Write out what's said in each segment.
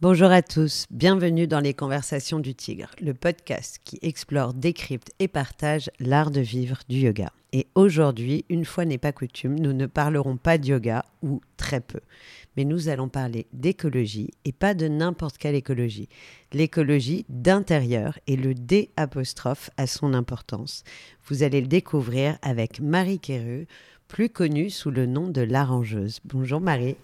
Bonjour à tous, bienvenue dans les Conversations du Tigre, le podcast qui explore, décrypte et partage l'art de vivre du yoga. Et aujourd'hui, une fois n'est pas coutume, nous ne parlerons pas de yoga, ou très peu, mais nous allons parler d'écologie et pas de n'importe quelle écologie. L'écologie d'intérieur et le D apostrophe à son importance. Vous allez le découvrir avec Marie Quéreux, plus connue sous le nom de l'arrangeuse. Bonjour Marie.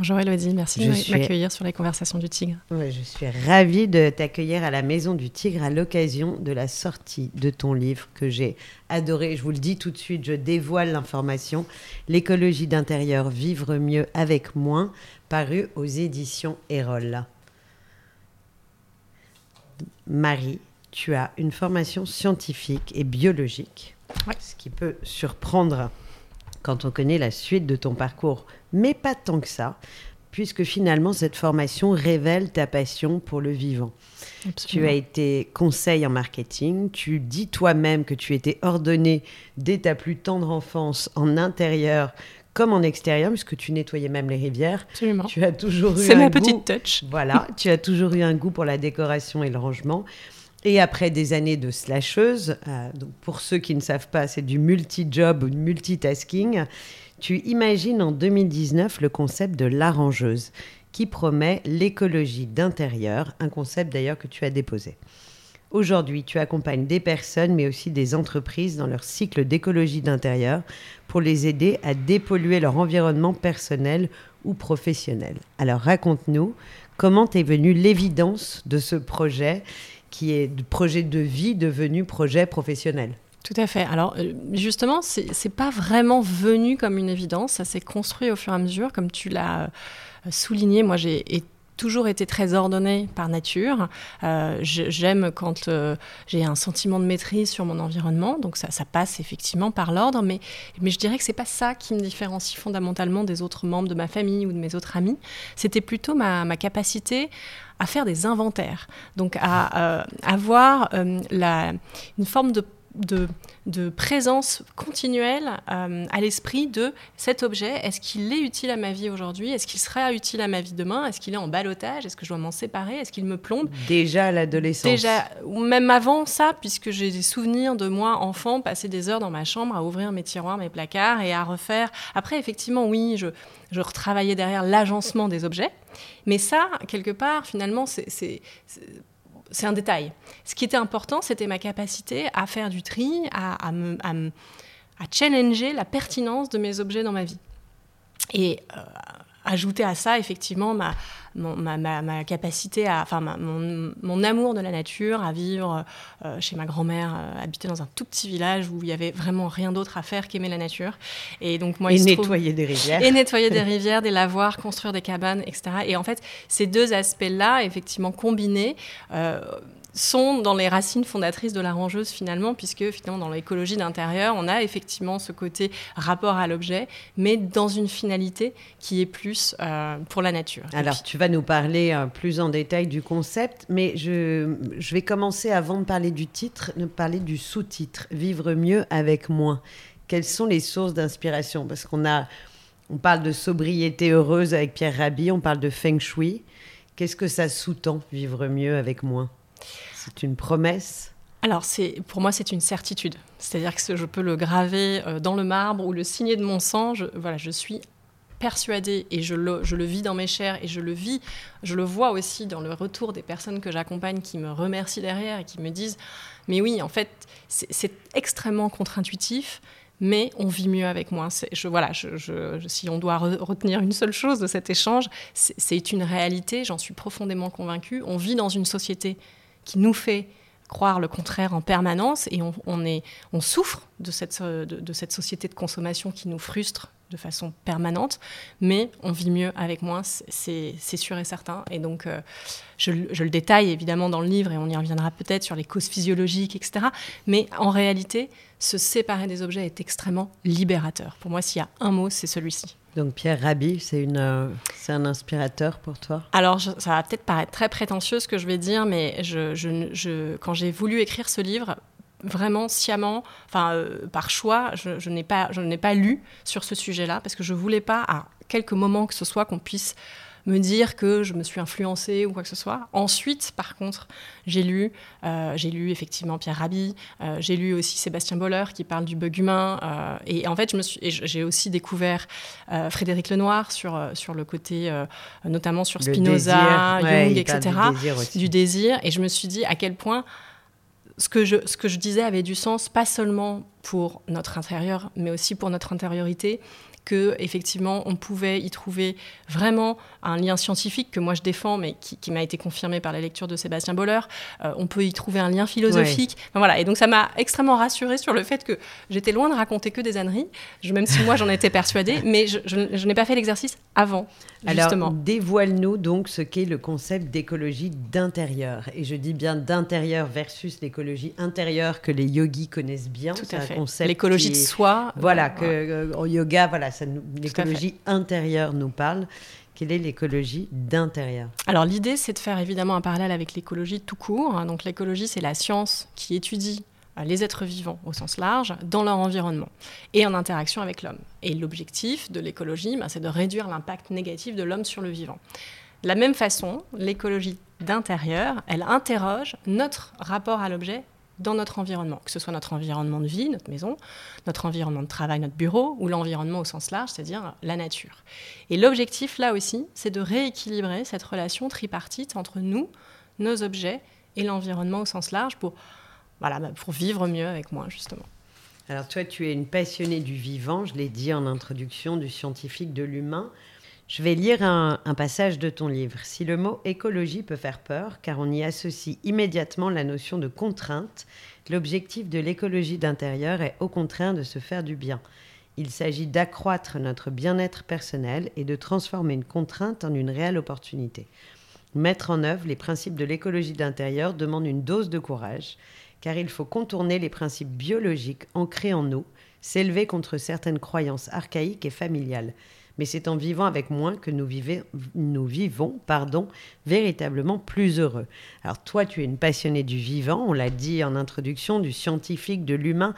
Bonjour Elodie, merci de m'accueillir sur les conversations du Tigre. je suis ravie de t'accueillir à la Maison du Tigre à l'occasion de la sortie de ton livre que j'ai adoré. Je vous le dis tout de suite, je dévoile l'information. L'écologie d'intérieur, vivre mieux avec moins, paru aux éditions Erol. Marie, tu as une formation scientifique et biologique, ce qui peut surprendre quand on connaît la suite de ton parcours, mais pas tant que ça, puisque finalement cette formation révèle ta passion pour le vivant. Tu as été conseil en marketing, tu dis toi-même que tu étais ordonné dès ta plus tendre enfance en intérieur comme en extérieur, puisque tu nettoyais même les rivières. Absolument. Tu as toujours eu C'est ma petite touch. Voilà, tu as toujours eu un goût pour la décoration et le rangement. Et après des années de slasheuse, euh, donc pour ceux qui ne savent pas, c'est du multi-job ou du multitasking, tu imagines en 2019 le concept de l'arrangeuse, qui promet l'écologie d'intérieur, un concept d'ailleurs que tu as déposé. Aujourd'hui, tu accompagnes des personnes, mais aussi des entreprises dans leur cycle d'écologie d'intérieur pour les aider à dépolluer leur environnement personnel ou professionnel. Alors raconte-nous comment est venue l'évidence de ce projet qui est projet de vie devenu projet professionnel? Tout à fait. Alors euh, justement, c'est pas vraiment venu comme une évidence, ça s'est construit au fur et à mesure, comme tu l'as euh, souligné. Moi, j'ai toujours été très ordonnée par nature. Euh, j'aime quand j'ai un sentiment de maîtrise sur mon environnement, donc ça, passe effectivement par l'ordre, mais, mais je dirais que c'est pas ça qui me différencie fondamentalement des autres membres de ma famille ou de mes autres amis. C'était plutôt ma, capacité à faire des inventaires, donc à avoir une forme de de, de, présence continuelle euh, à l'esprit de cet objet. Est-ce qu'il est utile à ma vie aujourd'hui? Est-ce qu'il sera utile à ma vie demain? Est-ce qu'il est en balotage? Est-ce que je dois m'en séparer? Est-ce qu'il me plombe? Déjà à l'adolescence Déjà, ou même avant ça, puisque j'ai des souvenirs de moi, enfant, passer des heures dans ma chambre à ouvrir mes tiroirs, mes placards et à refaire. Après, effectivement, oui, je, je retravaillais derrière l'agencement des objets. Mais ça, quelque part, finalement, c'est un détail. Ce qui était important, c'était ma capacité à faire du tri, à, challenger la pertinence de mes objets dans ma vie. Et euh, ajouter à ça, effectivement, ma, ma, ma, capacité à, enfin, mon, mon, amour de la nature, à vivre euh, chez ma grand-mère, euh, habiter dans un tout petit village où il y avait vraiment rien d'autre à faire qu'aimer la nature. Et donc moi, et nettoyer des rivières. Et nettoyer des rivières, des lavoirs, construire des cabanes, etc. Et en fait, ces deux aspects-là, effectivement combinés. Sont dans les racines fondatrices de la rangeuse finalement, puisque finalement dans l'écologie d'intérieur, on a effectivement ce côté rapport à l'objet, mais dans une finalité qui est plus euh, pour la nature. Alors tu vas nous parler euh, plus en détail du concept, mais je, je vais commencer avant de parler du titre, de parler du sous-titre, Vivre mieux avec moins. Quelles sont les sources d'inspiration? Parce qu'on a, on parle de sobriété heureuse avec Pierre Rabhi, on parle de feng shui. Qu'est-ce que ça sous-tend, vivre mieux avec moins c'est une promesse alors, pour moi, c'est une certitude. C'est-à-dire que je peux le graver euh, dans le marbre ou le signer de mon sang. Je, voilà, je suis persuadée et je le, je le, vis dans mes chairs et je le vis, je le vois aussi dans le retour des personnes que j'accompagne qui me remercient derrière et qui me disent Mais oui, en fait, c'est extrêmement contre-intuitif, mais on vit mieux avec moi. Je, voilà, si on doit retenir une seule chose de cet échange, c'est une réalité, j'en suis profondément convaincue. On vit dans une société qui nous fait croire le contraire en permanence et on, souffre de cette, société de consommation qui nous frustre de façon permanente, mais on vit mieux avec moins, c'est sûr et certain. Et donc, euh, je, le détaille évidemment dans le livre et on y reviendra peut-être sur les causes physiologiques, etc. Mais en réalité, se séparer des objets est extrêmement libérateur. Pour moi, s'il y a un mot, c'est celui-ci. Donc Pierre Rabhi, c'est euh, un inspirateur pour toi? Alors ça va peut-être paraître très prétentieux ce que je vais dire, mais quand j'ai voulu écrire ce livre, vraiment sciemment, enfin euh, par choix, je, n'ai pas, pas lu sur ce sujet-là parce que je voulais pas à quelques moments que ce soit qu'on puisse me dire que je me suis influencée ou quoi que ce soit. Ensuite, par contre, j'ai lu, euh, j'ai lu effectivement Pierre Rabhi, euh, j'ai lu aussi Sébastien Boller qui parle du bug humain. Euh, et en fait, je me suis, j'ai aussi découvert Frédéric Lenoir sur, sur le côté, notamment sur Spinoza, Jung, etc., du désir, Et je me suis dit à quel point ce que, je, ce que je disais avait du sens, pas seulement pour notre intérieur, mais aussi pour notre intériorité que effectivement on pouvait y trouver vraiment un lien scientifique que moi je défends, mais qui, m'a été confirmé par la lecture de Sébastien Boller. Euh, on peut y trouver un lien philosophique. voilà. Et donc ça m'a extrêmement rassurée sur le fait que j'étais loin de raconter que des âneries, même si moi j'en étais persuadée, mais je, n'ai pas fait l'exercice avant. Justement. Alors, dévoile-nous donc ce qu'est le concept d'écologie d'intérieur. Et je dis bien d'intérieur versus l'écologie intérieure que les yogis connaissent bien. Tout à fait. L'écologie de soi. Voilà, que euh, au yoga, voilà, l'écologie intérieure nous parle. Quelle est l'écologie d'intérieur Alors l'idée, c'est de faire évidemment un parallèle avec l'écologie tout court. Hein. Donc l'écologie, c'est la science qui étudie euh, les êtres vivants au sens large dans leur environnement et en interaction avec l'homme. Et l'objectif de l'écologie, ben, c'est de réduire l'impact négatif de l'homme sur le vivant. De la même façon, l'écologie d'intérieur, elle interroge notre rapport à l'objet dans notre environnement, que ce soit notre environnement de vie, notre maison, notre environnement de travail, notre bureau, ou l'environnement au sens large, c'est-à-dire la nature. Et l'objectif, là aussi, c'est de rééquilibrer cette relation tripartite entre nous, nos objets et l'environnement au sens large pour, voilà, bah, pour vivre mieux avec moi, justement. Alors toi, tu es une passionnée du vivant, je l'ai dit en introduction, du scientifique, de l'humain. Je vais lire un, passage de ton livre. Si le mot écologie peut faire peur, car on y associe immédiatement la notion de contrainte, l'objectif de l'écologie d'intérieur est au contraire de se faire du bien. Il s'agit d'accroître notre bien-être personnel et de transformer une contrainte en une réelle opportunité. Mettre en œuvre les principes de l'écologie d'intérieur demande une dose de courage, car il faut contourner les principes biologiques ancrés en nous, s'élever contre certaines croyances archaïques et familiales mais c'est en vivant avec moins que nous, vivons pardon, véritablement plus heureux. Alors toi, tu es une passionnée du vivant, on l'a dit en introduction, du scientifique, de l'humain.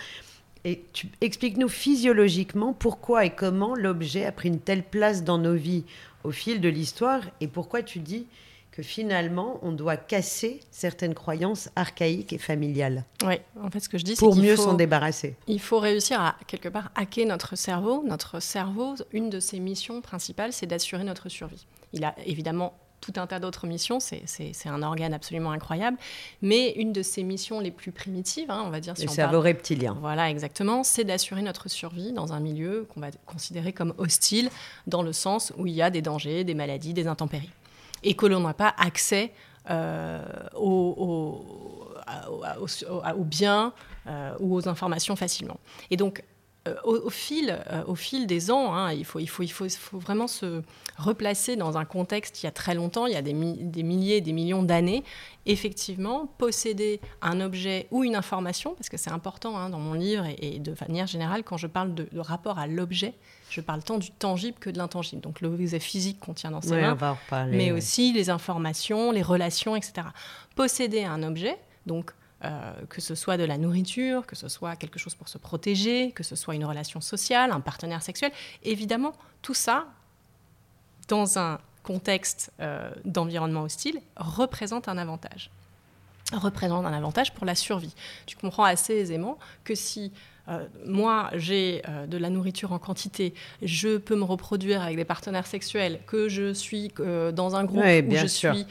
Et tu expliques-nous physiologiquement pourquoi et comment l'objet a pris une telle place dans nos vies au fil de l'histoire et pourquoi tu dis que finalement, on doit casser certaines croyances archaïques et familiales. Oui, en fait, ce que je dis, c'est Pour mieux s'en débarrasser. Il faut réussir à, quelque part, hacker notre cerveau. Notre cerveau, une de ses missions principales, c'est d'assurer notre survie. Il a évidemment tout un tas d'autres missions, c'est un organe absolument incroyable, mais une de ses missions les plus primitives, hein, on va dire... Si Le cerveau reptilien. Voilà, exactement, c'est d'assurer notre survie dans un milieu qu'on va considérer comme hostile, dans le sens où il y a des dangers, des maladies, des intempéries et que l'on n'a pas accès euh, aux, biens euh, ou aux informations facilement. Et donc, euh, au, fil, au fil des ans, hein, il, faut, vraiment se replacer dans un contexte il y a très longtemps, il y a des, des milliers, des millions d'années. Effectivement, posséder un objet ou une information, parce que c'est important hein, dans mon livre et, de manière générale, quand je parle de rapport à l'objet, je parle tant du tangible que de l'intangible. Donc l'objet physique qu'on tient dans ses mains, mais aussi les informations, les relations, etc. Posséder un objet, donc euh, que ce soit de la nourriture, que ce soit quelque chose pour se protéger, que ce soit une relation sociale, un partenaire sexuel, évidemment, tout ça, dans un contexte euh, d'environnement hostile, représente un avantage représente un avantage pour la survie. Tu comprends assez aisément que si euh, moi, j'ai euh, de la nourriture en quantité, je peux me reproduire avec des partenaires sexuels, que je suis euh, dans un groupe où je suis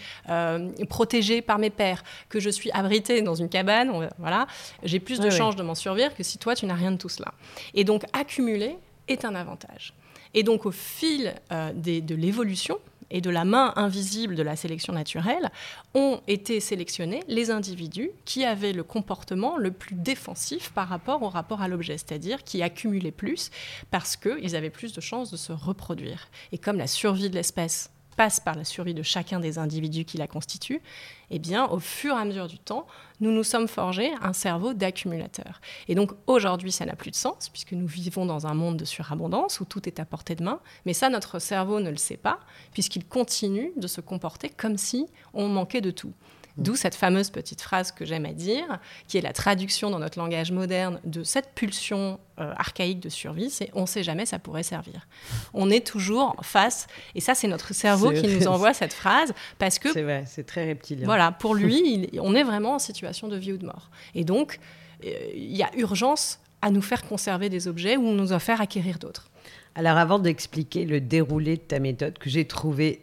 protégée par mes pères, que je suis abritée dans une cabane, voilà, j'ai plus de chances de m'en survivre que si toi, tu n'as rien de tout cela. Et donc, accumuler est un avantage. Et donc, au fil de l'évolution, et de la main invisible de la sélection naturelle, ont été sélectionnés les individus qui avaient le comportement le plus défensif par rapport au rapport à l'objet, c'est-à-dire qui accumulaient plus parce qu'ils avaient plus de chances de se reproduire. Et comme la survie de l'espèce passe par la survie de chacun des individus qui la constituent, eh bien, au fur et à mesure du temps, nous nous sommes forgés un cerveau d'accumulateur. Et donc aujourd'hui, ça n'a plus de sens, puisque nous vivons dans un monde de surabondance où tout est à portée de main, mais ça, notre cerveau ne le sait pas, puisqu'il continue de se comporter comme si on manquait de tout. D'où cette fameuse petite phrase que j'aime à dire, qui est la traduction dans notre langage moderne de cette pulsion euh, archaïque de survie, c'est on ne sait jamais, ça pourrait servir. On est toujours face, et ça c'est notre cerveau qui nous envoie cette phrase, parce que... C'est vrai, c'est très reptilien. Voilà, pour lui, on est vraiment en situation de vie ou de mort. Et donc, euh, il y a urgence à nous faire conserver des objets ou nous en faire acquérir d'autres. Alors avant d'expliquer le déroulé de ta méthode que j'ai trouvé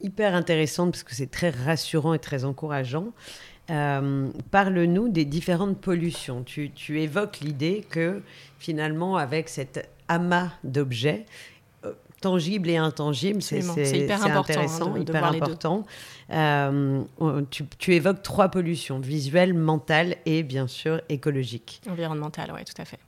hyper intéressante parce que c'est très rassurant et très encourageant, euh, parle-nous des différentes pollutions. Tu, évoques l'idée que finalement avec cet amas d'objets, euh, tangibles et intangibles, c'est hyper hein, intéressant, de, hyper important. Euh, tu, tu, évoques trois pollutions, visuelle, mentale et bien sûr écologique. Environnementale, oui, tout à fait.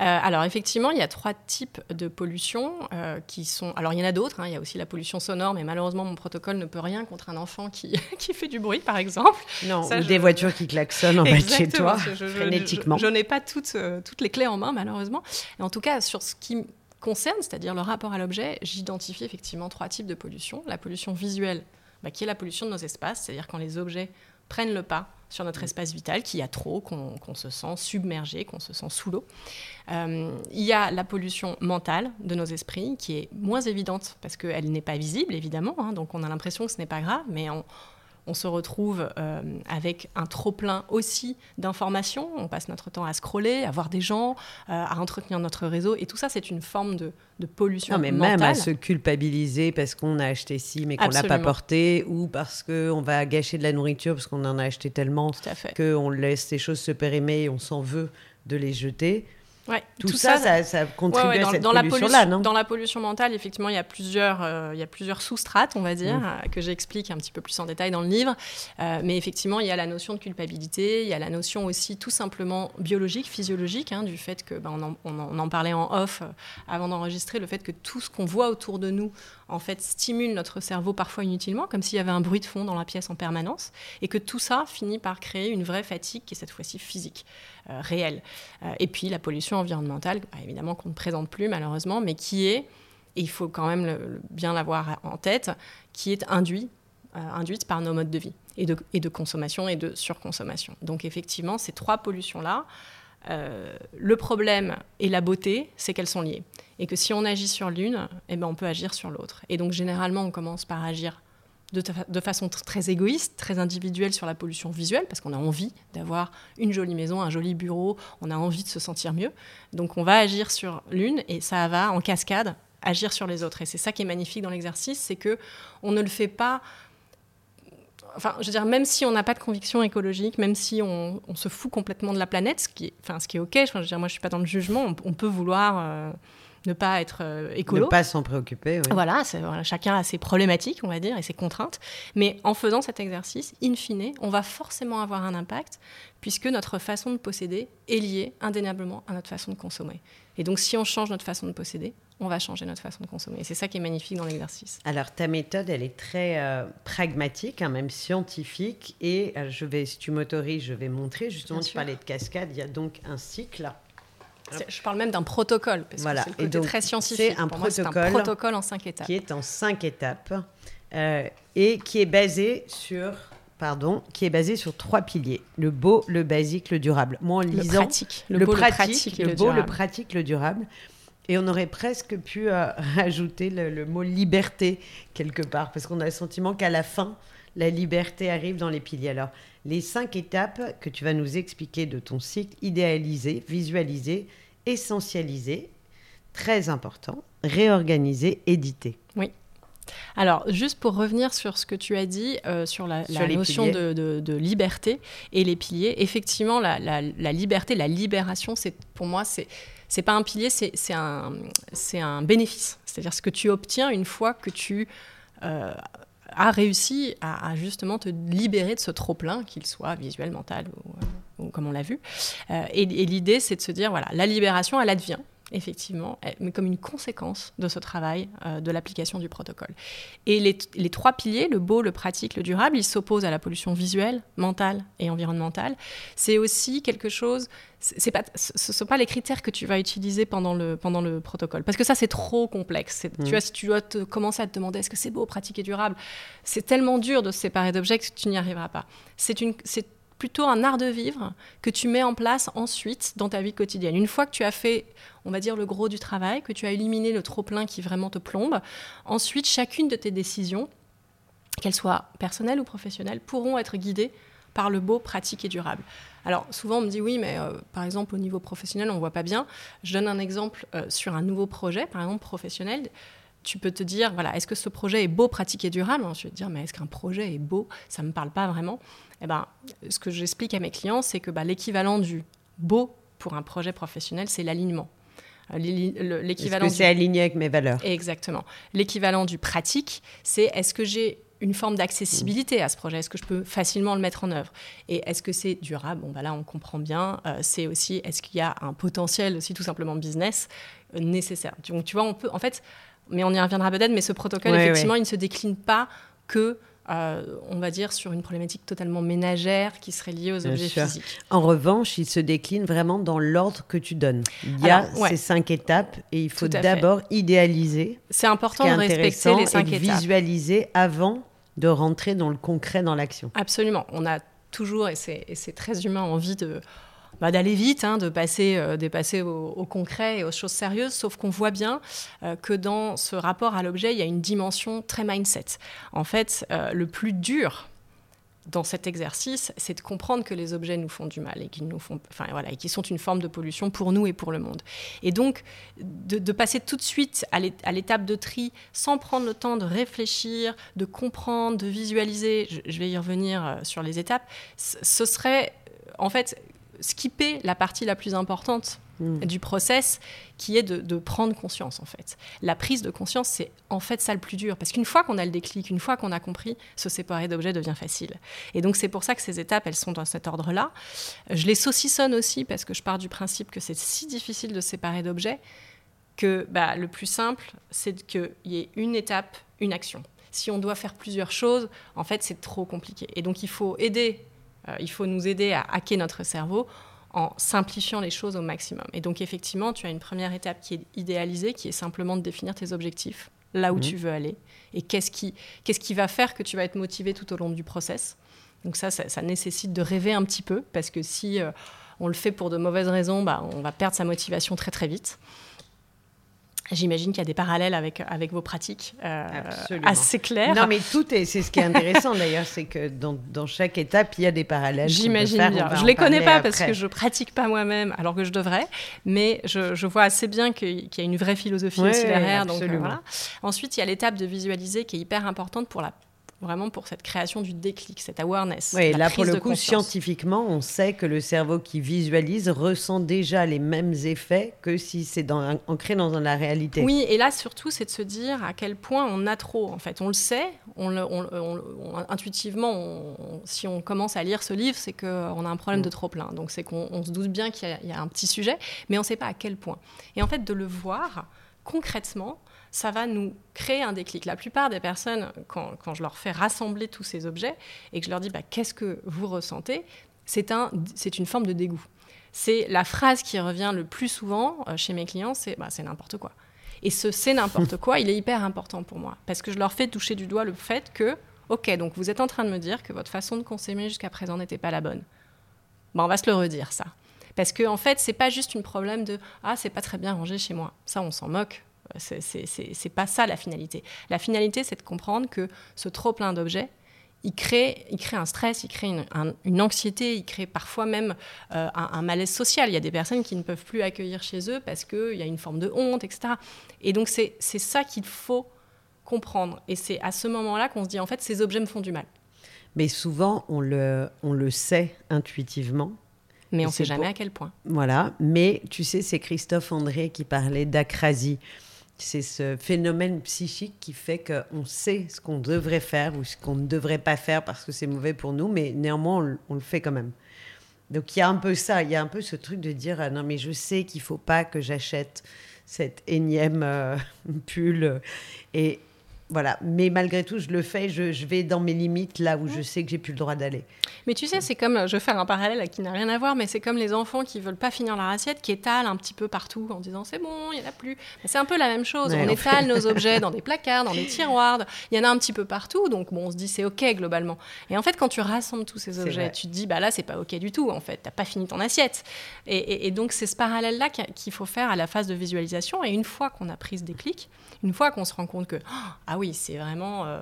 Euh, alors effectivement, il y a trois types de pollution euh, qui sont... Alors il y en a d'autres, hein. il y a aussi la pollution sonore, mais malheureusement mon protocole ne peut rien contre un enfant qui, qui fait du bruit, par exemple. Non, ou des voitures qui klaxonnent en bas de chez toi, frénétiquement. Je, n'ai pas toutes, euh, toutes les clés en main, malheureusement. Et en tout cas, sur ce qui concerne, c'est-à-dire le rapport à l'objet, j'identifie effectivement trois types de pollution. La pollution visuelle, bah, qui est la pollution de nos espaces, c'est-à-dire quand les objets prennent le pas sur notre espace vital, qu'il y a trop, qu'on se sent submergé, qu'on se sent sous l'eau. Euh, il y a la pollution mentale de nos esprits, qui est moins évidente parce qu'elle n'est pas visible, évidemment, hein, donc on a l'impression que ce n'est pas grave, mais on, on se retrouve euh, avec un trop-plein aussi d'informations. On passe notre temps à scroller, à voir des gens, euh, à entretenir notre réseau. Et tout ça, c'est une forme de, pollution non, mais même à se culpabiliser parce qu'on a acheté ci mais qu'on ne l'a pas porté, ou parce qu'on va gâcher de la nourriture parce qu'on en a acheté tellement qu'on laisse ces choses se périmer et on s'en veut de les jeter. Ouais, tout, ça, ça, ça, contribue dans, à cette dans pollution-là, non Dans la pollution mentale, effectivement, il y a plusieurs, euh, il y a plusieurs sous-strates, on va dire, mm. euh, que j'explique un petit peu plus en détail dans le livre. Euh, mais effectivement, il y a la notion de culpabilité, il y a la notion aussi tout simplement biologique, physiologique, hein, du fait que, ben, on, en, on, en, parlait en off avant d'enregistrer, le fait que tout ce qu'on voit autour de nous, en fait, stimule notre cerveau parfois inutilement, comme s'il y avait un bruit de fond dans la pièce en permanence, et que tout ça finit par créer une vraie fatigue qui est cette fois-ci physique. Euh, réel. Euh, et puis la pollution environnementale, bah, évidemment qu'on ne présente plus malheureusement, mais qui est, et il faut quand même bien l'avoir en tête, qui est induit, euh, induite par nos modes de vie et de, et de consommation et de surconsommation. Donc effectivement, ces trois pollutions-là, le problème et la beauté, c'est qu'elles sont liées. Et que si on agit sur l'une, eh ben, on peut agir sur l'autre. Et donc généralement, on commence par agir de, façon très égoïste, très individuelle sur la pollution visuelle, parce qu'on a envie d'avoir une jolie maison, un joli bureau, on a envie de se sentir mieux. Donc on va agir sur l'une et ça va en cascade agir sur les autres. Et c'est ça qui est magnifique dans l'exercice, c'est que on ne le fait pas. Enfin, je veux dire, même si on n'a pas de conviction écologique, même si on, se fout complètement de la planète, ce qui est, enfin, ce qui est ok. Je veux dire, moi, je suis pas dans le jugement. On, peut vouloir. Euh, ne pas être euh, écolo. Ne pas s'en préoccuper. Oui. Voilà, chacun a ses problématiques, on va dire, et ses contraintes. Mais en faisant cet exercice, in fine, on va forcément avoir un impact, puisque notre façon de posséder est liée indéniablement à notre façon de consommer. Et donc, si on change notre façon de posséder, on va changer notre façon de consommer. Et c'est ça qui est magnifique dans l'exercice. Alors, ta méthode, elle est très euh, pragmatique, hein, même scientifique. Et euh, je vais, si tu m'autorises, je vais montrer. Justement, tu parlais de cascade. Il y a donc un cycle je parle même d'un protocole, parce voilà. que c'est le côté très scientifique. C'est un, protocole protocole en cinq étapes. Qui est en cinq étapes euh, et qui est basé sur pardon, qui est basé sur trois piliers le beau, le basique, le durable. Moi, en lisant le pratique, le, beau, pratique, le, pratique, le, beau, le pratique, le durable. Et on aurait presque pu euh, rajouter le, mot liberté quelque part, parce qu'on a le sentiment qu'à la fin, la liberté arrive dans les piliers. Alors, les cinq étapes que tu vas nous expliquer de ton cycle idéalisé, visualisé, essentialisé, très important, réorganisé, édité. Oui. Alors, juste pour revenir sur ce que tu as dit, euh, sur la, notion de, liberté et les piliers, effectivement, la, liberté, la libération, c'est pour moi, c'est c'est pas un pilier, c'est un, un bénéfice. C'est-à-dire ce que tu obtiens une fois que tu euh, a réussi à, justement te libérer de ce trop-plein, qu'il soit visuel, mental ou, euh, comme on l'a vu. Euh, et, l'idée, c'est de se dire, voilà, la libération, elle advient effectivement, mais comme une conséquence de ce travail euh, de l'application du protocole. Et les, trois piliers, le beau, le pratique, le durable, ils s'opposent à la pollution visuelle, mentale et environnementale. C'est aussi quelque chose, c'est pas, ce ne sont pas les critères que tu vas utiliser pendant le, pendant le protocole, parce que ça c'est trop complexe. Tu mmh. vois, si tu dois te, commencer à te demander est-ce que c'est beau, pratique et durable, c'est tellement dur de se séparer d'objets que tu n'y arriveras pas. C'est une, c'est plutôt un art de vivre que tu mets en place ensuite dans ta vie quotidienne. Une fois que tu as fait, on va dire, le gros du travail, que tu as éliminé le trop-plein qui vraiment te plombe, ensuite, chacune de tes décisions, qu'elles soient personnelles ou professionnelles, pourront être guidées par le beau, pratique et durable. Alors souvent on me dit oui, mais euh, par exemple au niveau professionnel on ne voit pas bien. Je donne un exemple euh, sur un nouveau projet, par exemple professionnel tu peux te dire, voilà, est-ce que ce projet est beau, pratique et durable? Je vais te dire, mais est-ce qu'un projet est beau? Ça ne me parle pas vraiment. Eh ben, ce que j'explique à mes clients, c'est que bah, l'équivalent du beau pour un projet professionnel, c'est l'alignement. Euh, l'équivalent. Est-ce que c'est aligné avec mes valeurs Exactement. L'équivalent du pratique, c'est est-ce que j'ai une forme d'accessibilité à ce projet? Est-ce que je peux facilement le mettre en œuvre? Et est-ce que c'est durable? Bon, bah là, on comprend bien. Euh, c'est aussi, est-ce qu'il y a un potentiel aussi, tout simplement business, euh, nécessaire? Donc, tu vois, on peut, en fait, mais on y reviendra peut-être, mais ce protocole, effectivement, il ne se décline pas que euh, on va dire, sur une problématique totalement ménagère qui serait liée aux objets physiques. En revanche, il se décline vraiment dans l'ordre que tu donnes. Il y a ces cinq étapes et il faut d'abord idéaliser. C'est important de respecter les cinq et étapes. Visualiser avant de rentrer dans le concret, dans l'action. Absolument. On a toujours, et c'est très humain, envie de bah, d'aller vite, hein, de passer, euh, au, concret et aux choses sérieuses, sauf qu'on voit bien euh, que dans ce rapport à l'objet, il y a une dimension très mindset. En fait, euh, le plus dur dans cet exercice, c'est de comprendre que les objets nous font du mal et qu'ils enfin voilà, sont une forme de pollution pour nous et pour le monde. Et donc, de, passer tout de suite à l'étape de tri sans prendre le temps de réfléchir, de comprendre, de visualiser, je vais y revenir sur les étapes, ce serait en fait skipper la partie la plus importante hmm. du process, qui est de, prendre conscience, en fait. La prise de conscience, c'est en fait ça le plus dur, parce qu'une fois qu'on a le déclic, une fois qu'on a compris, se séparer d'objets devient facile. Et donc c'est pour ça que ces étapes, elles sont dans cet ordre-là. Je les saucissonne aussi, parce que je pars du principe que c'est si difficile de séparer d'objets, que bah, le plus simple, c'est qu'il y ait une étape, une action. Si on doit faire plusieurs choses, en fait, c'est trop compliqué. Et donc il faut aider il faut nous aider à hacker notre cerveau en simplifiant les choses au maximum. Et donc effectivement, tu as une première étape qui est idéalisée, qui est simplement de définir tes objectifs, là où mhm. tu veux aller, et qu'est-ce qui, qu'est-ce qui va faire que tu vas être motivé tout au long du process. Donc ça, ça, nécessite de rêver un petit peu, parce que si euh, on le fait pour de mauvaises raisons, bah, on va perdre sa motivation très très vite. J'imagine qu'il y a des parallèles avec, avec vos pratiques euh, assez clairs. Non, mais tout est, c'est ce qui est intéressant d'ailleurs, c'est que dans, dans, chaque étape, il y a des parallèles. J'imagine bien. Je ne les connais pas parce que je ne pratique pas moi-même, alors que je devrais, mais je, je vois assez bien qu'il y a une vraie philosophie aussi derrière. Donc, euh, voilà. Ensuite, il y a l'étape de visualiser qui est hyper importante pour la vraiment pour cette création du déclic, cette awareness. Oui, là pour le coup, scientifiquement, on sait que le cerveau qui visualise ressent déjà les mêmes effets que si c'est ancré dans la réalité. Oui, et là surtout, c'est de se dire à quel point on a trop. En fait, on le sait, on intuitivement, si on commence à lire ce livre, c'est qu'on a un problème de trop plein. Donc c'est qu'on se doute bien qu'il y, y, a un petit sujet, mais on ne sait pas à quel point. Et en fait, de le voir concrètement, ça va nous créer un déclic. La plupart des personnes, quand, je leur fais rassembler tous ces objets et que je leur dis bah, qu'est-ce que vous ressentez, c'est un, une forme de dégoût. C'est la phrase qui revient le plus souvent euh, chez mes clients, c'est bah, c'est n'importe quoi. Et ce c'est n'importe quoi, il est hyper important pour moi parce que je leur fais toucher du doigt le fait que, ok, donc vous êtes en train de me dire que votre façon de consommer jusqu'à présent n'était pas la bonne. Bah, on va se le redire ça. Parce que en fait, c'est pas juste un problème de ah c'est pas très bien rangé chez moi. Ça, on s'en moque. C'est pas ça la finalité. La finalité, c'est de comprendre que ce trop plein d'objets, il crée, il crée un stress, il crée une, anxiété, il crée parfois même euh, un, malaise social. Il y a des personnes qui ne peuvent plus accueillir chez eux parce qu'il y a une forme de honte, etc. Et donc c'est ça qu'il faut comprendre. Et c'est à ce moment-là qu'on se dit, en fait, ces objets me font du mal. Mais souvent, on le, on le sait intuitivement. Mais on ne sait jamais à quel point. Voilà. Mais tu sais, c'est Christophe André qui parlait d'acrasie. C'est ce phénomène psychique qui fait qu'on sait ce qu'on devrait faire ou ce qu'on ne devrait pas faire parce que c'est mauvais pour nous, mais néanmoins, on, le fait quand même. Donc il y a un peu ça, il y a un peu ce truc de dire ah non mais je sais qu'il faut pas que j'achète cette énième euh, pull et voilà, mais malgré tout, je le fais, je, vais dans mes limites là où je sais que j'ai plus le droit d'aller. Mais tu sais, c'est comme, je vais faire un parallèle qui n'a rien à voir, mais c'est comme les enfants qui veulent pas finir leur assiette, qui étalent un petit peu partout en disant c'est bon, il y en a plus. C'est un peu la même chose. on étale nos objets dans des placards, dans des tiroirs. Il y en a un petit peu partout, donc bon, on se dit c'est ok globalement. Et en fait, quand tu rassembles tous ces objets, tu te dis bah là c'est pas ok du tout. En fait, t'as pas fini ton assiette. Et, et donc c'est ce parallèle là qu'il faut faire à la phase de visualisation. Et une fois qu'on a pris ce déclic, une fois qu'on se rend compte que ah oui, c'est vraiment euh,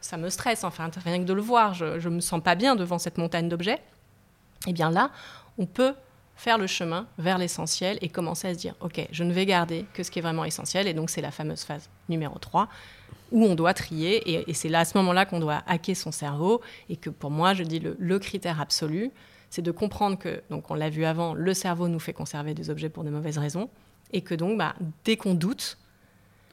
ça me stresse, enfin rien que de le voir, je, ne me sens pas bien devant cette montagne d'objets. Et eh bien là, on peut faire le chemin vers l'essentiel et commencer à se dire ok, je ne vais garder que ce qui est vraiment essentiel. Et donc c'est la fameuse phase numéro 3 où on doit trier et, c'est là à ce moment-là qu'on doit hacker son cerveau et que pour moi, je dis le, critère absolu, c'est de comprendre que, donc on l'a vu avant, le cerveau nous fait conserver des objets pour de mauvaises raisons, et que donc, bah, dès qu'on doute,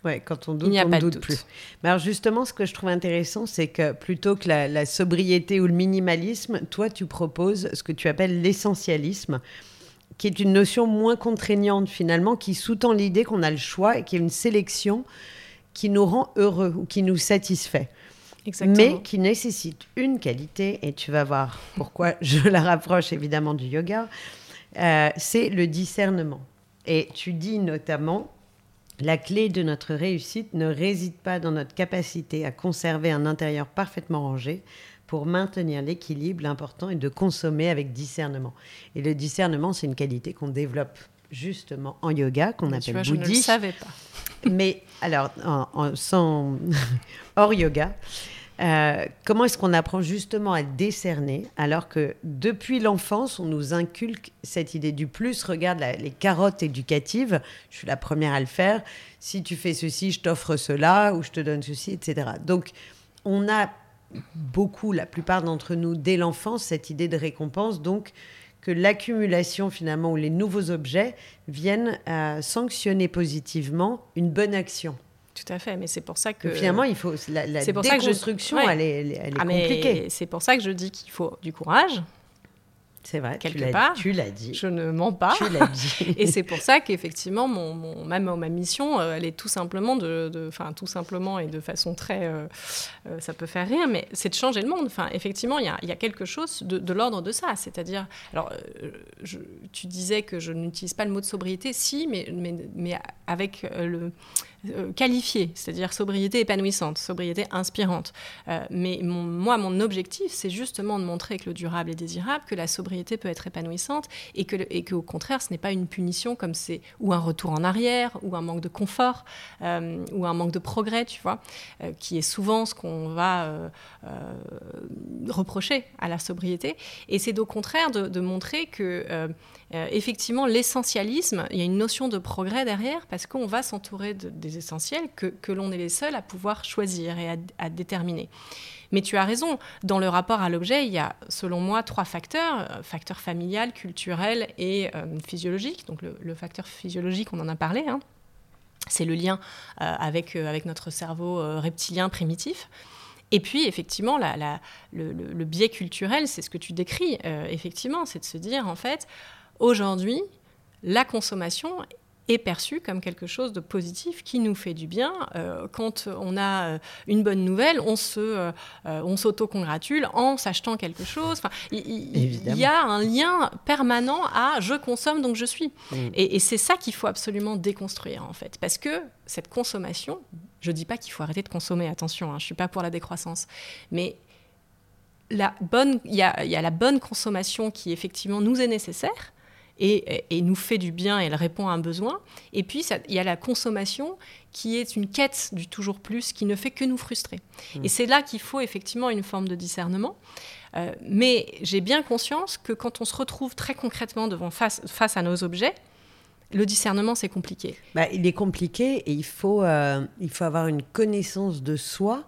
Ouais, quand on doute, on ne doute, plus. Mais alors justement, ce que je trouve intéressant, c'est que plutôt que la, sobriété ou le minimalisme, toi, tu proposes ce que tu appelles l'essentialisme, qui est une notion moins contraignante finalement, qui sous-tend l'idée qu'on a le choix et qu'il y a une sélection qui nous rend heureux ou qui nous satisfait. Exactement. mais qui nécessite une qualité, et tu vas voir pourquoi je la rapproche évidemment du yoga, euh, c'est le discernement. Et tu dis notamment, la clé de notre réussite ne réside pas dans notre capacité à conserver un intérieur parfaitement rangé. Pour maintenir l'équilibre, l'important est de consommer avec discernement. Et le discernement, c'est une qualité qu'on développe justement en yoga, qu'on appelle bouddhisme. Je ne le savais pas. Mais alors, sans hors yoga, euh, comment est-ce qu'on apprend justement à décerner alors que depuis l'enfance, on nous inculque cette idée du plus? Regarde les carottes éducatives, je suis la première à le faire. Si tu fais ceci, je t'offre cela ou je te donne ceci, etc. Donc, on a beaucoup, la plupart d'entre nous, dès l'enfance, cette idée de récompense. Donc, que l'accumulation finalement ou les nouveaux objets viennent euh, sanctionner positivement une bonne action. Tout à fait, mais c'est pour ça que finalement il faut la, la déconstruction, elle est, elle est ah, compliquée. C'est pour ça que je dis qu'il faut du courage, c'est vrai, quelque part. Tu l'as dit. Je ne mens pas. Tu l'as dit. et c'est pour ça qu'effectivement, mon, mon, ma, ma mission, euh, elle est tout simplement de, enfin tout simplement et de façon très, euh, euh, ça peut faire rire, mais c'est de changer le monde. Enfin, effectivement, il y a, y a, quelque chose de, de l'ordre de ça, c'est-à-dire, alors, je, tu disais que je n'utilise pas le mot de sobriété, si, mais, mais, mais avec le qualifié, c'est-à-dire sobriété épanouissante, sobriété inspirante. mais mon, moi, mon objectif, c'est justement de montrer que le durable est désirable, que la sobriété peut être épanouissante et que et qu'au contraire ce n'est pas une punition comme c'est ou un retour en arrière ou un manque de confort euh, ou un manque de progrès tu vois euh, qui est souvent ce qu'on va euh, reprocher à la sobriété et c'est au contraire de, montrer que effectivement l'essentialisme il y a une notion de progrès derrière parce qu'on va s'entourer des essentiels que, que l'on est les seuls à pouvoir choisir et à, déterminer mais tu as raison, dans le rapport à l'objet, il y a, selon moi, trois facteurs, euh, facteur familial, culturel et euh, physiologique. Donc le, facteur physiologique, on en a parlé, hein. c'est le lien euh, avec, avec notre cerveau reptilien primitif. Et puis, effectivement, le, le, biais culturel, c'est ce que tu décris, effectivement, c'est de se dire, en fait, aujourd'hui, la consommation est perçu comme quelque chose de positif qui nous fait du bien. Euh, quand on a euh, une bonne nouvelle, on se, euh, on s'auto-congratule en s'achetant quelque chose. Enfin, il y, a un lien permanent à je consomme donc je suis. Mm. Et, c'est ça qu'il faut absolument déconstruire en fait, parce que cette consommation, je dis pas qu'il faut arrêter de consommer. Attention, hein, je suis pas pour la décroissance, mais la bonne, il y a la bonne consommation qui effectivement nous est nécessaire et, nous fait du bien elle répond à un besoin. Et puis, il y a la consommation qui est une quête du toujours plus qui ne fait que nous frustrer. Mmh. Et c'est là qu'il faut effectivement une forme de discernement. Euh, mais j'ai bien conscience que quand on se retrouve très concrètement devant face, face à nos objets, le discernement, c'est compliqué. Bah, il est compliqué et il faut, euh, il faut avoir une connaissance de soi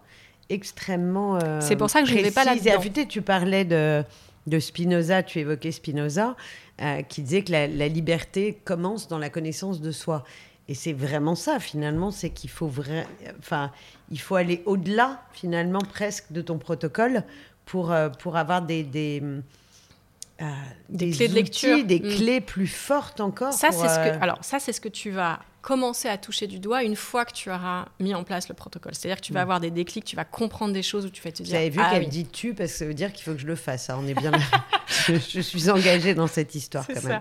extrêmement. Euh, c'est pour ça que je ne vais pas là-dedans. Tu parlais de, de Spinoza, tu évoquais Spinoza. Euh, qui disait que la, liberté commence dans la connaissance de soi. Et c'est vraiment ça, finalement, c'est qu'il faut, enfin, il faut aller au-delà, finalement, presque de ton protocole pour, euh, pour avoir des, des, des, clés de lecture, des mm. clés plus fortes encore. Ça, c'est ce que. Alors, ça, c'est ce que tu vas commencer à toucher du doigt une fois que tu auras mis en place le protocole. C'est-à-dire que tu vas mm. avoir des déclics, tu vas comprendre des choses où tu vas te dire. Vous avez vu ah qu'elle dit tu parce que ça veut dire qu'il faut que je le fasse. Hein. On est bien. je, suis engagée dans cette histoire quand même.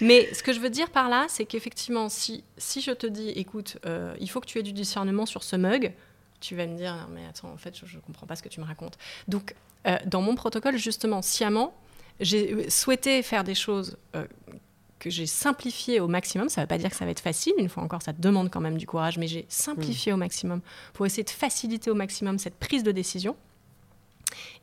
Mais ce que je veux dire par là, c'est qu'effectivement, si, si je te dis, écoute, euh, il faut que tu aies du discernement sur ce mug, tu vas me dire, mais attends, en fait, je ne comprends pas ce que tu me racontes. Donc, euh, dans mon protocole, justement, sciemment, j'ai souhaité faire des choses euh, que j'ai simplifié au maximum. Ça ne veut pas dire que ça va être facile, une fois encore, ça demande quand même du courage, mais j'ai simplifié mm. au maximum pour essayer de faciliter au maximum cette prise de décision.